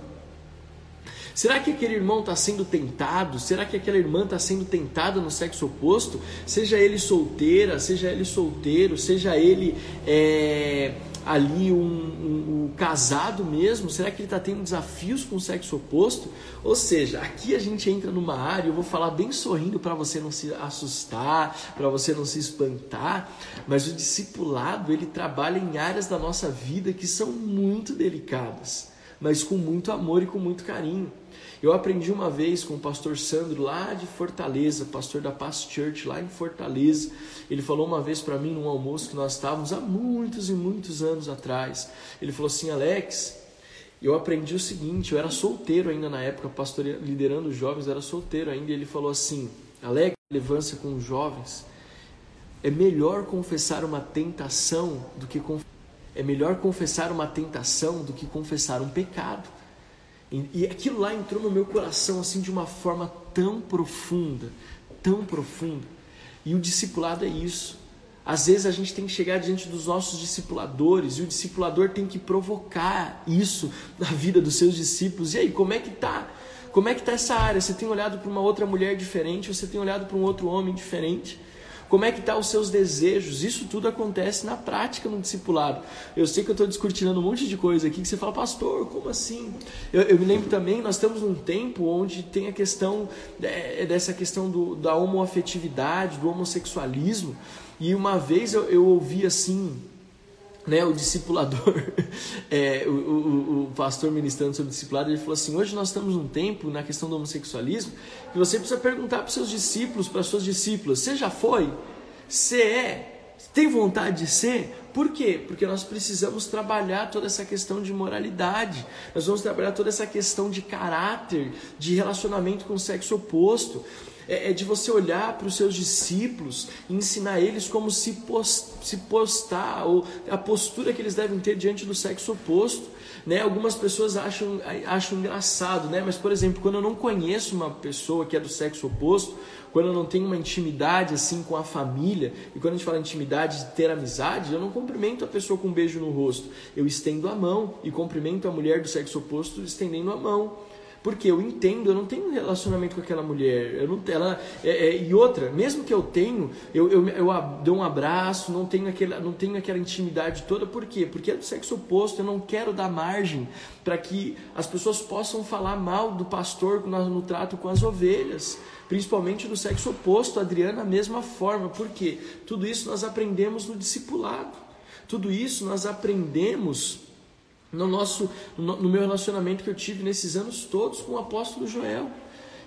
Será que aquele irmão está sendo tentado? Será que aquela irmã está sendo tentada no sexo oposto? Seja ele solteira, seja ele solteiro, seja ele é, ali um, um, um, casado mesmo? Será que ele está tendo desafios com o sexo oposto? Ou seja, aqui a gente entra numa área, eu vou falar bem sorrindo para você não se assustar, para você não se espantar, mas o discipulado ele trabalha em áreas da nossa vida que são muito delicadas, mas com muito amor e com muito carinho. Eu aprendi uma vez com o pastor Sandro lá de Fortaleza, pastor da Paz Church lá em Fortaleza. Ele falou uma vez para mim num almoço que nós estávamos há muitos e muitos anos atrás. Ele falou assim: Alex, eu aprendi o seguinte, eu era solteiro ainda na época, pastor liderando os jovens, era solteiro ainda, e ele falou assim: Alex, relevância com os jovens, é melhor confessar uma tentação do que é melhor confessar uma tentação do que confessar um pecado. E aquilo lá entrou no meu coração assim de uma forma tão profunda, tão profunda. E o discipulado é isso. Às vezes a gente tem que chegar diante dos nossos discipuladores e o discipulador tem que provocar isso na vida dos seus discípulos. E aí, como é que tá? Como é que tá essa área? Você tem olhado para uma outra mulher diferente? Você tem olhado para um outro homem diferente? Como é que estão tá os seus desejos? Isso tudo acontece na prática no discipulado. Eu sei que eu estou discutindo um monte de coisa aqui que você fala, pastor, como assim? Eu, eu me lembro também, nós estamos num tempo onde tem a questão é, dessa questão do, da homoafetividade, do homossexualismo. E uma vez eu, eu ouvi assim, né, o discipulador, é, o, o, o, pastor ministrando sobre discipulado, ele falou assim: hoje nós estamos num tempo, na questão do homossexualismo, que você precisa perguntar para os seus discípulos, para as suas discípulas: você já foi? Você é? Tem vontade de ser? Por quê? Porque nós precisamos trabalhar toda essa questão de moralidade, nós vamos trabalhar toda essa questão de caráter, de relacionamento com o sexo oposto é, é de você olhar para os seus discípulos e ensinar eles como se, post, se postar, ou a postura que eles devem ter diante do sexo oposto. Né? Algumas pessoas acham, acham engraçado, né? mas, por exemplo, quando eu não conheço uma pessoa que é do sexo oposto, quando eu não tenho uma intimidade assim com a família, e quando a gente fala intimidade de ter amizade, eu não cumprimento a pessoa com um beijo no rosto, eu estendo a mão e cumprimento a mulher do sexo oposto estendendo a mão. Porque eu entendo, eu não tenho um relacionamento com aquela mulher. Eu não, ela, é, é, e outra, mesmo que eu tenho, eu, eu, eu dou um abraço, não tenho, aquele, não tenho aquela intimidade toda. Por quê? Porque é do sexo oposto, eu não quero dar margem para que as pessoas possam falar mal do pastor no, no trato com as ovelhas. Principalmente do sexo oposto, Adriana, a mesma forma. Por quê? Tudo isso nós aprendemos no discipulado. Tudo isso nós aprendemos no nosso no, meu relacionamento que eu tive nesses anos todos com o apóstolo Joel.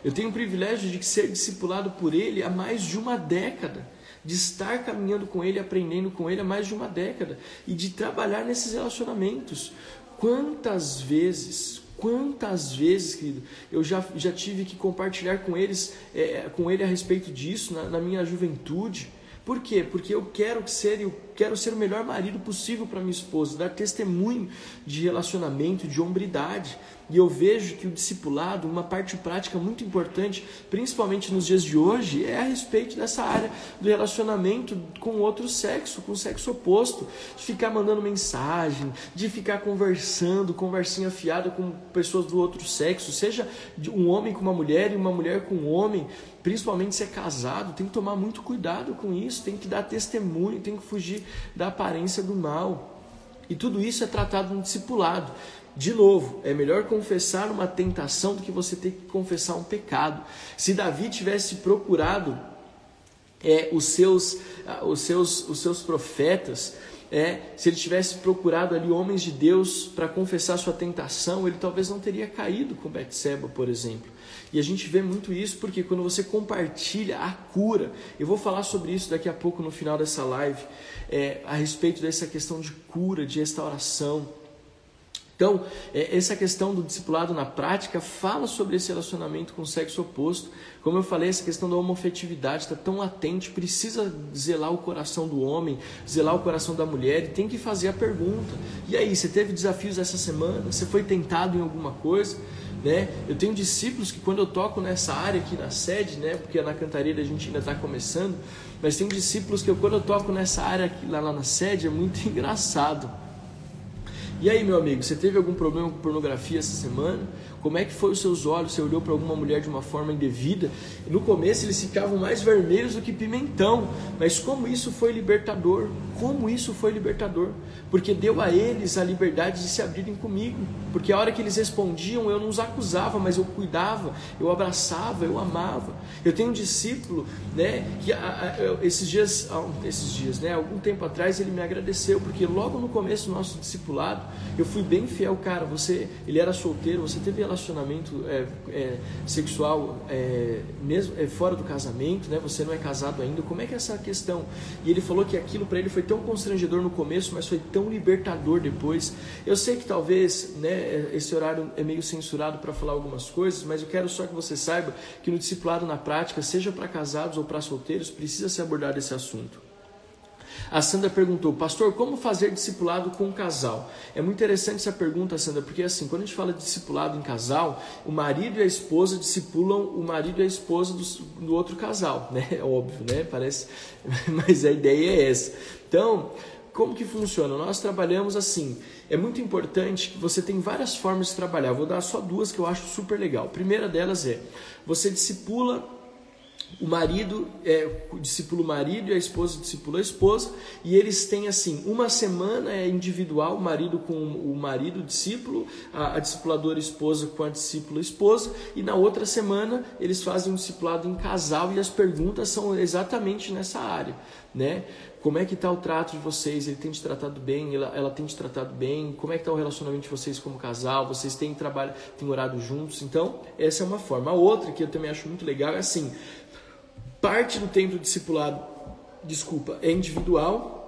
Eu tenho o privilégio de ser discipulado por ele há mais de uma década, de estar caminhando com ele, aprendendo com ele há mais de uma década e de trabalhar nesses relacionamentos. Quantas vezes, quantas vezes, querido, eu já, já tive que compartilhar com eles, é, com ele a respeito disso na, na minha juventude. Por quê? Porque eu quero ser, eu quero ser o melhor marido possível para minha esposa, dar testemunho de relacionamento, de hombridade. E eu vejo que o discipulado, uma parte prática muito importante, principalmente nos dias de hoje, é a respeito dessa área do relacionamento com outro sexo, com o sexo oposto, de ficar mandando mensagem, de ficar conversando, conversinha fiada com pessoas do outro sexo, seja um homem com uma mulher e uma mulher com um homem, principalmente se é casado, tem que tomar muito cuidado com isso, tem que dar testemunho, tem que fugir da aparência do mal. E tudo isso é tratado no discipulado. De novo, é melhor confessar uma tentação do que você ter que confessar um pecado. Se Davi tivesse procurado é, os, seus, ah, os, seus, os seus profetas, é, se ele tivesse procurado ali homens de Deus para confessar sua tentação, ele talvez não teria caído com Betseba, por exemplo. E a gente vê muito isso porque quando você compartilha a cura, eu vou falar sobre isso daqui a pouco no final dessa live, é, a respeito dessa questão de cura, de restauração. Então, é, essa questão do discipulado na prática fala sobre esse relacionamento com o sexo oposto. Como eu falei, essa questão da homofetividade está tão latente, precisa zelar o coração do homem, zelar o coração da mulher e tem que fazer a pergunta. E aí, você teve desafios essa semana? Você foi tentado em alguma coisa? Né? Eu tenho discípulos que quando eu toco nessa área aqui na sede, né, porque na cantareira a gente ainda está começando, mas tem discípulos que eu, quando eu toco nessa área aqui lá, lá na sede é muito engraçado e aí, meu amigo, você teve algum problema com pornografia essa semana? Como é que foi os seus olhos? Você olhou para alguma mulher de uma forma indevida? No começo eles ficavam mais vermelhos do que pimentão. Mas como isso foi libertador? Como isso foi libertador? Porque deu a eles a liberdade de se abrirem comigo. Porque a hora que eles respondiam, eu não os acusava, mas eu cuidava, eu abraçava, eu amava. Eu tenho um discípulo, né, que a, a, esses dias, esses dias, né, algum tempo atrás ele me agradeceu porque logo no começo do nosso discipulado, eu fui bem fiel, cara. Você, ele era solteiro, você teve relacionamento é, é, sexual é, mesmo é, fora do casamento, né? Você não é casado ainda. Como é que é essa questão? E ele falou que aquilo para ele foi tão constrangedor no começo, mas foi tão libertador depois. Eu sei que talvez, né? Esse horário é meio censurado para falar algumas coisas, mas eu quero só que você saiba que no discipulado na prática, seja para casados ou para solteiros, precisa se abordar esse assunto. A Sandra perguntou, pastor, como fazer discipulado com um casal? É muito interessante essa pergunta, Sandra, porque assim, quando a gente fala de discipulado em casal, o marido e a esposa discipulam o marido e a esposa do, do outro casal, né? É óbvio, né? Parece, mas a ideia é essa. Então, como que funciona? Nós trabalhamos assim. É muito importante que você tem várias formas de trabalhar. Vou dar só duas que eu acho super legal. A primeira delas é você discipula o marido é, o marido e a esposa discipula a esposa, e eles têm assim, uma semana é individual, o marido com o marido, o discípulo, a, a discipuladora esposa com a discípula esposa, e na outra semana eles fazem um discipulado em casal e as perguntas são exatamente nessa área, né? Como é que está o trato de vocês? Ele tem te tratado bem? Ela, ela tem te tratado bem? Como é que está o relacionamento de vocês como casal? Vocês têm trabalho, têm orado juntos? Então, essa é uma forma. A outra que eu também acho muito legal é assim, parte do tempo discipulado, desculpa, é individual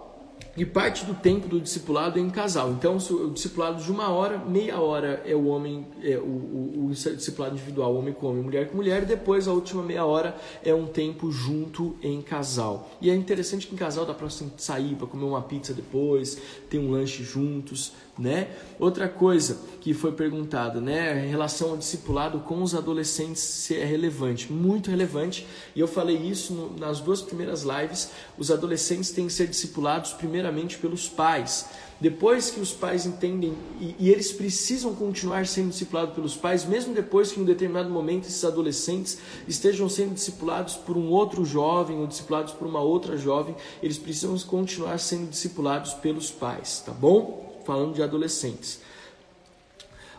e parte do tempo do discipulado é em casal. Então, o discipulado de uma hora, meia hora é o homem, é o, o, o discipulado individual, homem com homem, mulher com mulher, e depois a última meia hora é um tempo junto em casal. E é interessante que em casal dá para sair para comer uma pizza depois, ter um lanche juntos, né? Outra coisa que foi perguntada, né, em relação ao discipulado com os adolescentes se é relevante, muito relevante. E eu falei isso no, nas duas primeiras lives. Os adolescentes têm que ser discipulados primeiramente pelos pais. Depois que os pais entendem e, e eles precisam continuar sendo discipulados pelos pais, mesmo depois que em um determinado momento esses adolescentes estejam sendo discipulados por um outro jovem ou discipulados por uma outra jovem, eles precisam continuar sendo discipulados pelos pais, tá bom? falando de adolescentes.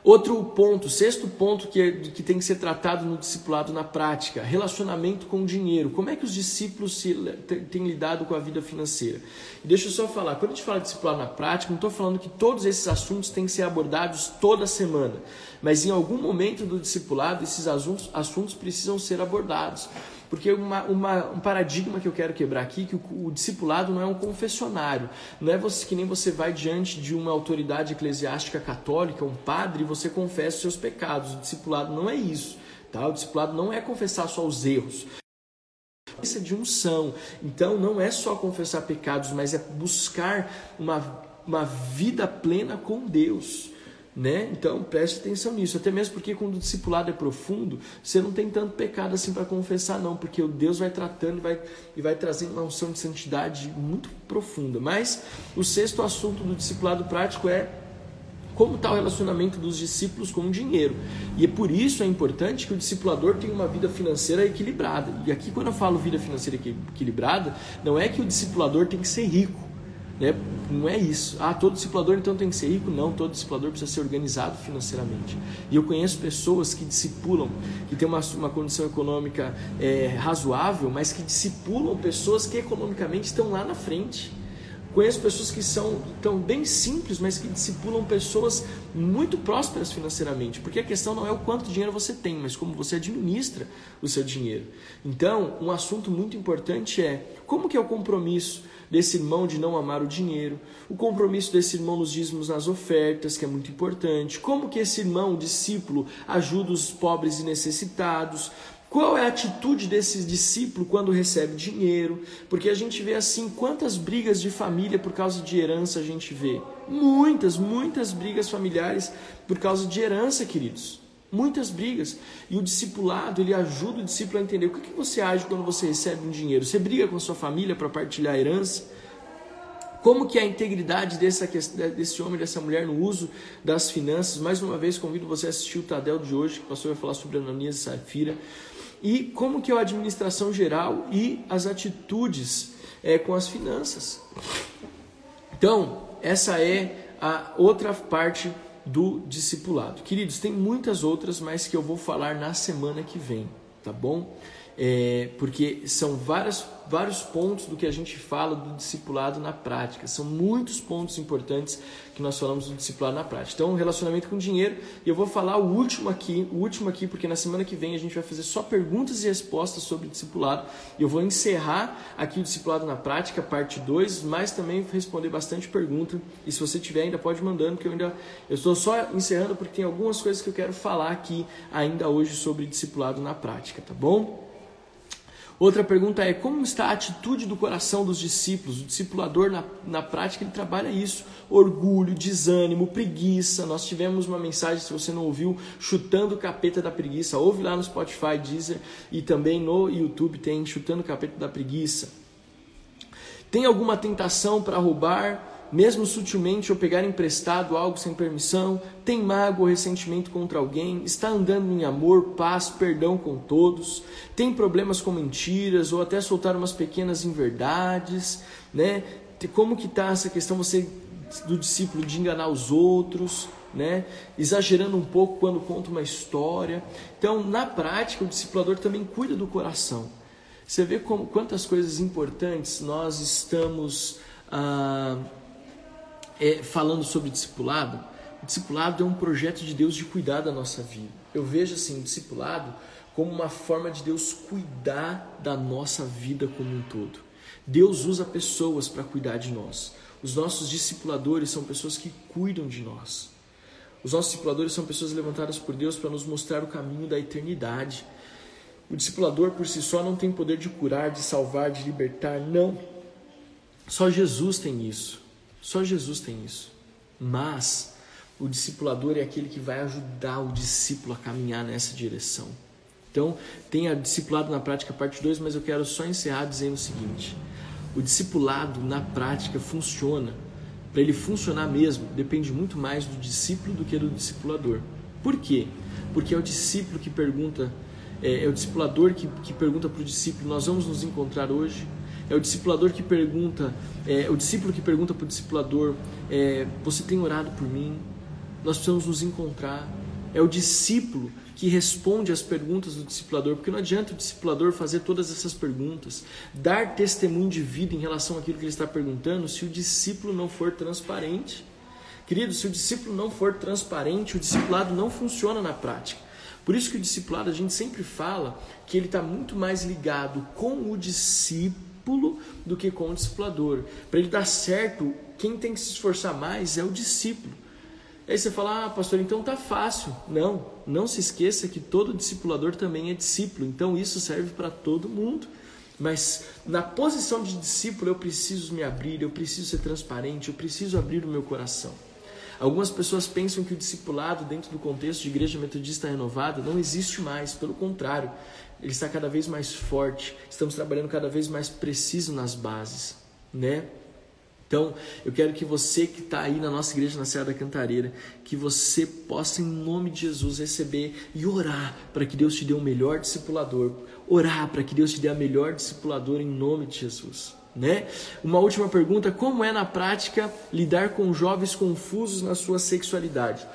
Outro ponto, sexto ponto que, é, que tem que ser tratado no discipulado na prática, relacionamento com o dinheiro. Como é que os discípulos se, têm lidado com a vida financeira? E deixa eu só falar, quando a gente fala de discipulado na prática, não estou falando que todos esses assuntos têm que ser abordados toda semana, mas em algum momento do discipulado esses assuntos, assuntos precisam ser abordados. Porque uma, uma, um paradigma que eu quero quebrar aqui, que o, o, discipulado não é um confessionário. Não é você que nem você vai diante de uma autoridade eclesiástica católica, um padre, e você confessa os seus pecados. O discipulado não é isso. Tá? O discipulado não é confessar só os erros. Isso é de unção. Então não é só confessar pecados, mas é buscar uma, uma vida plena com Deus. Né? Então preste atenção nisso, até mesmo porque quando o discipulado é profundo, você não tem tanto pecado assim para confessar, não, porque o Deus vai tratando e vai, e vai trazendo uma unção de santidade muito profunda. Mas o sexto assunto do discipulado prático é como está o relacionamento dos discípulos com o dinheiro. E é por isso é importante que o discipulador tenha uma vida financeira equilibrada. E aqui, quando eu falo vida financeira equilibrada, não é que o discipulador tem que ser rico. Né? Não é isso. Ah, todo discipulador então tem que ser rico? Não, todo discipulador precisa ser organizado financeiramente. E eu conheço pessoas que discipulam, que têm uma, uma condição econômica é, razoável, mas que discipulam pessoas que economicamente estão lá na frente. Conheço pessoas que são tão bem simples, mas que discipulam pessoas muito prósperas financeiramente, porque a questão não é o quanto dinheiro você tem, mas como você administra o seu dinheiro. Então, um assunto muito importante é como que é o compromisso desse irmão de não amar o dinheiro, o compromisso desse irmão nos dízimos nas ofertas, que é muito importante, como que esse irmão, o discípulo, ajuda os pobres e necessitados, qual é a atitude desse discípulo quando recebe dinheiro? Porque a gente vê assim, quantas brigas de família por causa de herança a gente vê? Muitas, muitas brigas familiares por causa de herança, queridos. Muitas brigas. E o discipulado, ele ajuda o discípulo a entender o que, que você age quando você recebe um dinheiro. Você briga com a sua família para partilhar a herança? Como que é a integridade dessa, desse homem, dessa mulher no uso das finanças? Mais uma vez, convido você a assistir o Tadel de hoje, que o pastor vai falar sobre Ananias e Safira e como que é a administração geral e as atitudes é, com as finanças. Então, essa é a outra parte do discipulado. Queridos, tem muitas outras, mas que eu vou falar na semana que vem, tá bom? É, porque são várias vários pontos do que a gente fala do discipulado na prática. São muitos pontos importantes que nós falamos do discipulado na prática. Então, relacionamento com dinheiro, e eu vou falar o último aqui, o último aqui, porque na semana que vem a gente vai fazer só perguntas e respostas sobre discipulado. Eu vou encerrar aqui o discipulado na prática, parte 2, mas também responder bastante pergunta. E se você tiver ainda pode mandando, que eu ainda eu estou só encerrando porque tem algumas coisas que eu quero falar aqui ainda hoje sobre discipulado na prática, tá bom? Outra pergunta é: como está a atitude do coração dos discípulos? O discipulador, na, na prática, ele trabalha isso: orgulho, desânimo, preguiça. Nós tivemos uma mensagem, se você não ouviu, chutando o capeta da preguiça. Ouve lá no Spotify, Deezer e também no YouTube tem chutando o capeta da preguiça. Tem alguma tentação para roubar? Mesmo sutilmente ou pegar emprestado algo sem permissão, tem mágoa ou ressentimento contra alguém, está andando em amor, paz, perdão com todos, tem problemas com mentiras ou até soltar umas pequenas inverdades, né? Como que está essa questão você do discípulo de enganar os outros, né? Exagerando um pouco quando conta uma história. Então, na prática, o discipulador também cuida do coração. Você vê como, quantas coisas importantes nós estamos ah, é, falando sobre discipulado, o discipulado é um projeto de Deus de cuidar da nossa vida. Eu vejo assim, o discipulado como uma forma de Deus cuidar da nossa vida como um todo. Deus usa pessoas para cuidar de nós. Os nossos discipuladores são pessoas que cuidam de nós. Os nossos discipuladores são pessoas levantadas por Deus para nos mostrar o caminho da eternidade. O discipulador por si só não tem poder de curar, de salvar, de libertar, não. Só Jesus tem isso. Só Jesus tem isso. Mas o discipulador é aquele que vai ajudar o discípulo a caminhar nessa direção. Então, tem a discipulado na prática parte 2, mas eu quero só encerrar dizendo o seguinte: o discipulado na prática funciona. Para ele funcionar mesmo, depende muito mais do discípulo do que do discipulador. Por quê? Porque é o discípulo que pergunta, é, é o discipulador que, que pergunta para o discípulo: Nós vamos nos encontrar hoje? É o discipulador que pergunta, é o discípulo que pergunta para o discipulador: é, Você tem orado por mim? Nós precisamos nos encontrar. É o discípulo que responde às perguntas do discipulador, porque não adianta o discipulador fazer todas essas perguntas, dar testemunho de vida em relação àquilo que ele está perguntando, se o discípulo não for transparente. Querido, se o discípulo não for transparente, o discipulado não funciona na prática. Por isso que o discipulado a gente sempre fala que ele está muito mais ligado com o discípulo discípulo do que com o discipulador. Para ele dar certo, quem tem que se esforçar mais é o discípulo. Aí você fala, ah, pastor, então tá fácil. Não, não se esqueça que todo discipulador também é discípulo. Então isso serve para todo mundo. Mas na posição de discípulo eu preciso me abrir, eu preciso ser transparente, eu preciso abrir o meu coração. Algumas pessoas pensam que o discipulado dentro do contexto de igreja metodista renovada não existe mais, pelo contrário, ele está cada vez mais forte. Estamos trabalhando cada vez mais preciso nas bases, né? Então, eu quero que você que está aí na nossa igreja na Serra da Cantareira, que você possa, em nome de Jesus, receber e orar para que Deus te dê o um melhor discipulador. Orar para que Deus te dê a melhor discipuladora em nome de Jesus. Né? Uma última pergunta: como é na prática lidar com jovens confusos na sua sexualidade?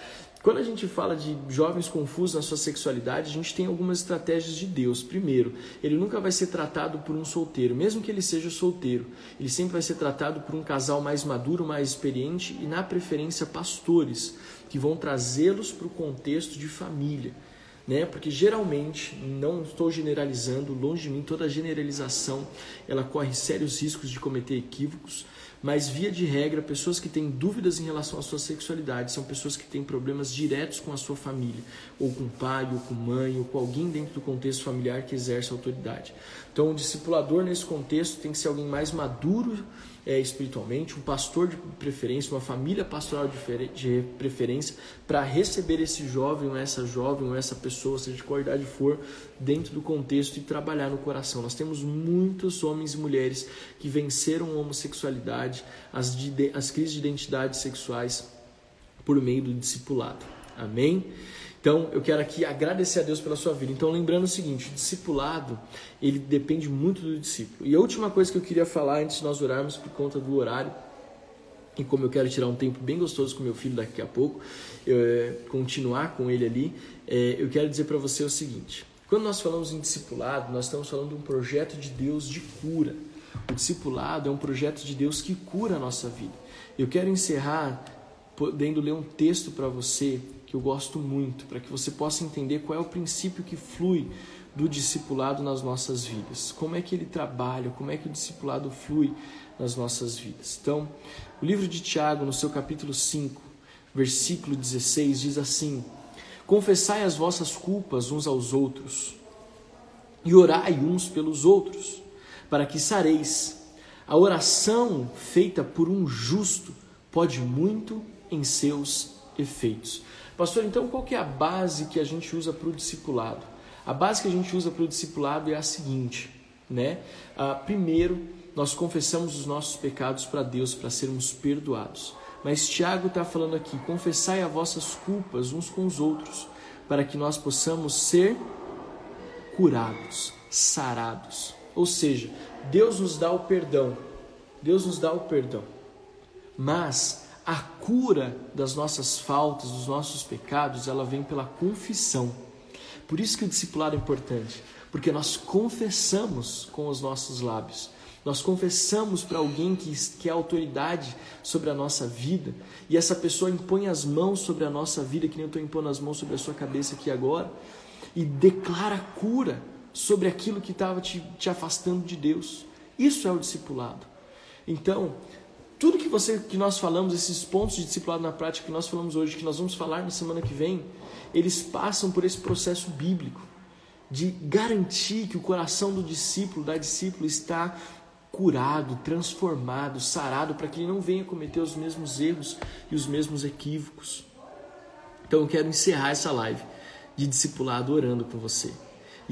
Quando a gente fala de jovens confusos na sua sexualidade, a gente tem algumas estratégias de Deus. Primeiro, ele nunca vai ser tratado por um solteiro, mesmo que ele seja solteiro. Ele sempre vai ser tratado por um casal mais maduro, mais experiente e, na preferência, pastores, que vão trazê-los para o contexto de família. Né? Porque geralmente, não estou generalizando, longe de mim, toda generalização ela corre sérios riscos de cometer equívocos mas via de regra, pessoas que têm dúvidas em relação à sua sexualidade são pessoas que têm problemas diretos com a sua família, ou com o pai, ou com mãe, ou com alguém dentro do contexto familiar que exerce autoridade. Então, o discipulador nesse contexto tem que ser alguém mais maduro é, espiritualmente, um pastor de preferência, uma família pastoral de preferência, para receber esse jovem ou essa jovem ou essa pessoa, seja de qual idade for, dentro do contexto e trabalhar no coração. Nós temos muitos homens e mulheres que venceram a homossexualidade, as, as crises de identidade sexuais por meio do discipulado. Amém? Então, eu quero aqui agradecer a Deus pela sua vida. Então, lembrando o seguinte, o discipulado, ele depende muito do discípulo. E a última coisa que eu queria falar antes de nós orarmos por conta do horário, e como eu quero tirar um tempo bem gostoso com meu filho daqui a pouco, eu, é, continuar com ele ali, é, eu quero dizer para você o seguinte: quando nós falamos em discipulado, nós estamos falando de um projeto de Deus de cura. O discipulado é um projeto de Deus que cura a nossa vida. Eu quero encerrar podendo ler um texto para você que eu gosto muito, para que você possa entender qual é o princípio que flui do discipulado nas nossas vidas. Como é que ele trabalha, como é que o discipulado flui nas nossas vidas. Então, o livro de Tiago, no seu capítulo 5, versículo 16, diz assim: Confessai as vossas culpas uns aos outros e orai uns pelos outros, para que sareis. A oração feita por um justo pode muito em seus efeitos. Pastor, então qual que é a base que a gente usa para o discipulado? A base que a gente usa para o discipulado é a seguinte, né? Ah, primeiro, nós confessamos os nossos pecados para Deus para sermos perdoados. Mas Tiago está falando aqui: confessai as vossas culpas uns com os outros, para que nós possamos ser curados, sarados. Ou seja, Deus nos dá o perdão. Deus nos dá o perdão. Mas a cura das nossas faltas, dos nossos pecados, ela vem pela confissão. Por isso que o discipulado é importante, porque nós confessamos com os nossos lábios. Nós confessamos para alguém que, que é autoridade sobre a nossa vida e essa pessoa impõe as mãos sobre a nossa vida, que nem eu estou impondo as mãos sobre a sua cabeça aqui agora, e declara cura sobre aquilo que estava te, te afastando de Deus. Isso é o discipulado. Então, tudo que você que nós falamos, esses pontos de discipulado na prática que nós falamos hoje, que nós vamos falar na semana que vem, eles passam por esse processo bíblico de garantir que o coração do discípulo, da discípula está curado, transformado, sarado, para que ele não venha cometer os mesmos erros e os mesmos equívocos. Então eu quero encerrar essa live de discipulado orando com você.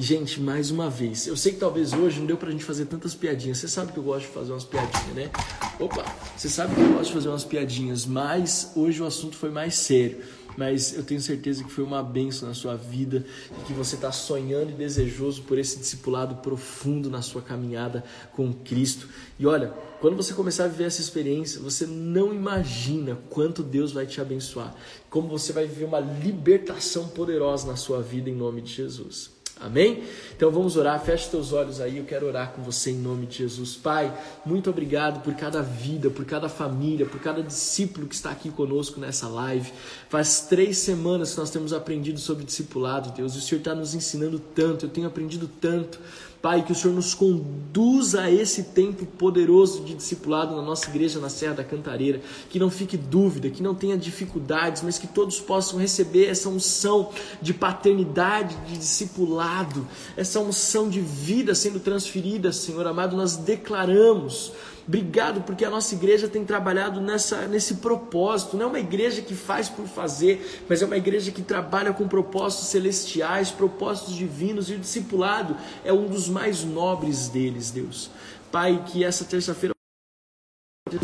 E, gente, mais uma vez, eu sei que talvez hoje não deu pra gente fazer tantas piadinhas. Você sabe que eu gosto de fazer umas piadinhas, né? Opa, você sabe que eu gosto de fazer umas piadinhas, mas hoje o assunto foi mais sério. Mas eu tenho certeza que foi uma benção na sua vida e que você está sonhando e desejoso por esse discipulado profundo na sua caminhada com Cristo. E olha, quando você começar a viver essa experiência, você não imagina quanto Deus vai te abençoar, como você vai viver uma libertação poderosa na sua vida em nome de Jesus. Amém? Então vamos orar, feche teus olhos aí, eu quero orar com você em nome de Jesus. Pai, muito obrigado por cada vida, por cada família, por cada discípulo que está aqui conosco nessa live. Faz três semanas que nós temos aprendido sobre discipulado, Deus, e o Senhor está nos ensinando tanto, eu tenho aprendido tanto. Pai, que o Senhor nos conduza a esse tempo poderoso de discipulado na nossa igreja na Serra da Cantareira. Que não fique dúvida, que não tenha dificuldades, mas que todos possam receber essa unção de paternidade, de discipulado essa unção de vida sendo transferida, Senhor amado, nós declaramos. Obrigado porque a nossa igreja tem trabalhado nessa, nesse propósito. Não é uma igreja que faz por fazer, mas é uma igreja que trabalha com propósitos celestiais, propósitos divinos e o discipulado é um dos mais nobres deles, Deus. Pai, que essa terça-feira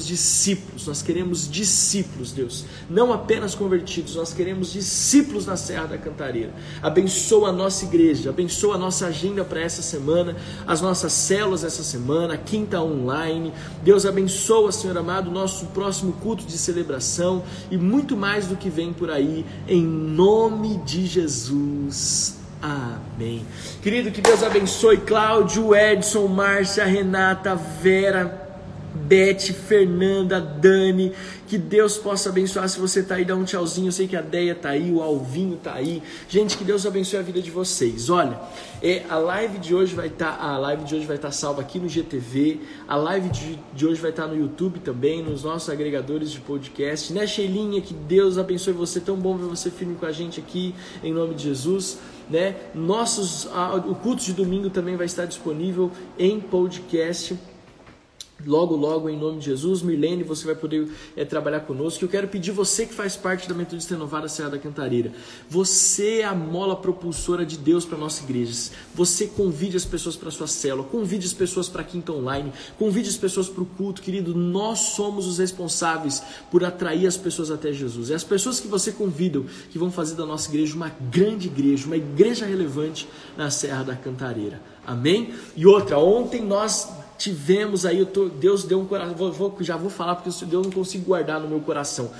discípulos, nós queremos discípulos, Deus, não apenas convertidos, nós queremos discípulos na Serra da Cantareira. Abençoa a nossa igreja, abençoa a nossa agenda para essa semana, as nossas células essa semana, a quinta online. Deus abençoa, Senhor amado, nosso próximo culto de celebração e muito mais do que vem por aí, em nome de Jesus. Amém. Querido, que Deus abençoe Cláudio, Edson, Márcia, Renata, Vera. Beth, Fernanda, Dani, que Deus possa abençoar. Se você está aí, dá um tchauzinho. Eu sei que a Deia está aí, o Alvinho está aí. Gente, que Deus abençoe a vida de vocês. Olha, é, a live de hoje vai estar, tá, a live de hoje vai estar tá salva aqui no GTV. A live de, de hoje vai estar tá no YouTube também, nos nossos agregadores de podcast. Né, Sheilinha? Que Deus abençoe você. Tão bom ver você firme com a gente aqui, em nome de Jesus. Né? Nossos, a, o culto de domingo também vai estar disponível em podcast Logo, logo, em nome de Jesus, Mirlene, você vai poder é, trabalhar conosco. Eu quero pedir você que faz parte da Metodista Renovada Serra da Cantareira. Você é a mola propulsora de Deus para nossa igreja. Você convide as pessoas para sua célula, convide as pessoas para a Quinta Online, convide as pessoas para o culto, querido. Nós somos os responsáveis por atrair as pessoas até Jesus. É as pessoas que você convida que vão fazer da nossa igreja uma grande igreja, uma igreja relevante na Serra da Cantareira. Amém? E outra, ontem nós tivemos aí, tô, Deus deu um coração, vou, vou, já vou falar porque Deus não consigo guardar no meu coração.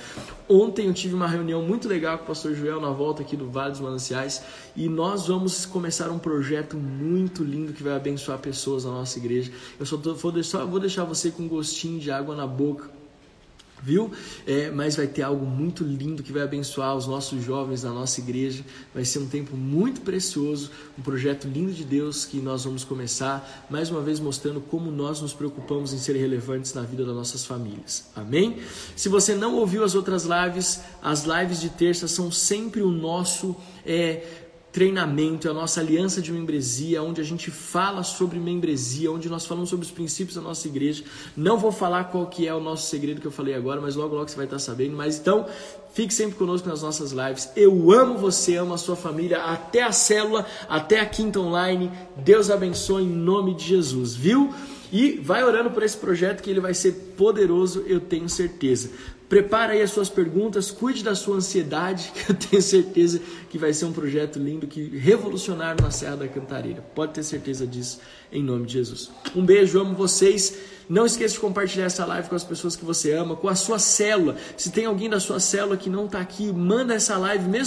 Ontem eu tive uma reunião muito legal com o pastor Joel na volta aqui do Vale dos Mananciais e nós vamos começar um projeto muito lindo que vai abençoar pessoas na nossa igreja. Eu só tô, vou, deixar, vou deixar você com gostinho de água na boca viu? É, mas vai ter algo muito lindo que vai abençoar os nossos jovens na nossa igreja. Vai ser um tempo muito precioso, um projeto lindo de Deus que nós vamos começar, mais uma vez mostrando como nós nos preocupamos em ser relevantes na vida das nossas famílias. Amém? Se você não ouviu as outras lives, as lives de terça são sempre o nosso é, treinamento, é a nossa aliança de membresia, onde a gente fala sobre membresia, onde nós falamos sobre os princípios da nossa igreja. Não vou falar qual que é o nosso segredo que eu falei agora, mas logo logo você vai estar sabendo. Mas então, fique sempre conosco nas nossas lives. Eu amo você, amo a sua família, até a célula, até a quinta online. Deus abençoe em nome de Jesus, viu? E vai orando por esse projeto que ele vai ser poderoso, eu tenho certeza. Prepara aí as suas perguntas, cuide da sua ansiedade, que eu tenho certeza que vai ser um projeto lindo, que revolucionário na Serra da Cantareira. Pode ter certeza disso, em nome de Jesus. Um beijo, amo vocês. Não esqueça de compartilhar essa live com as pessoas que você ama, com a sua célula. Se tem alguém da sua célula que não está aqui, manda essa live mesmo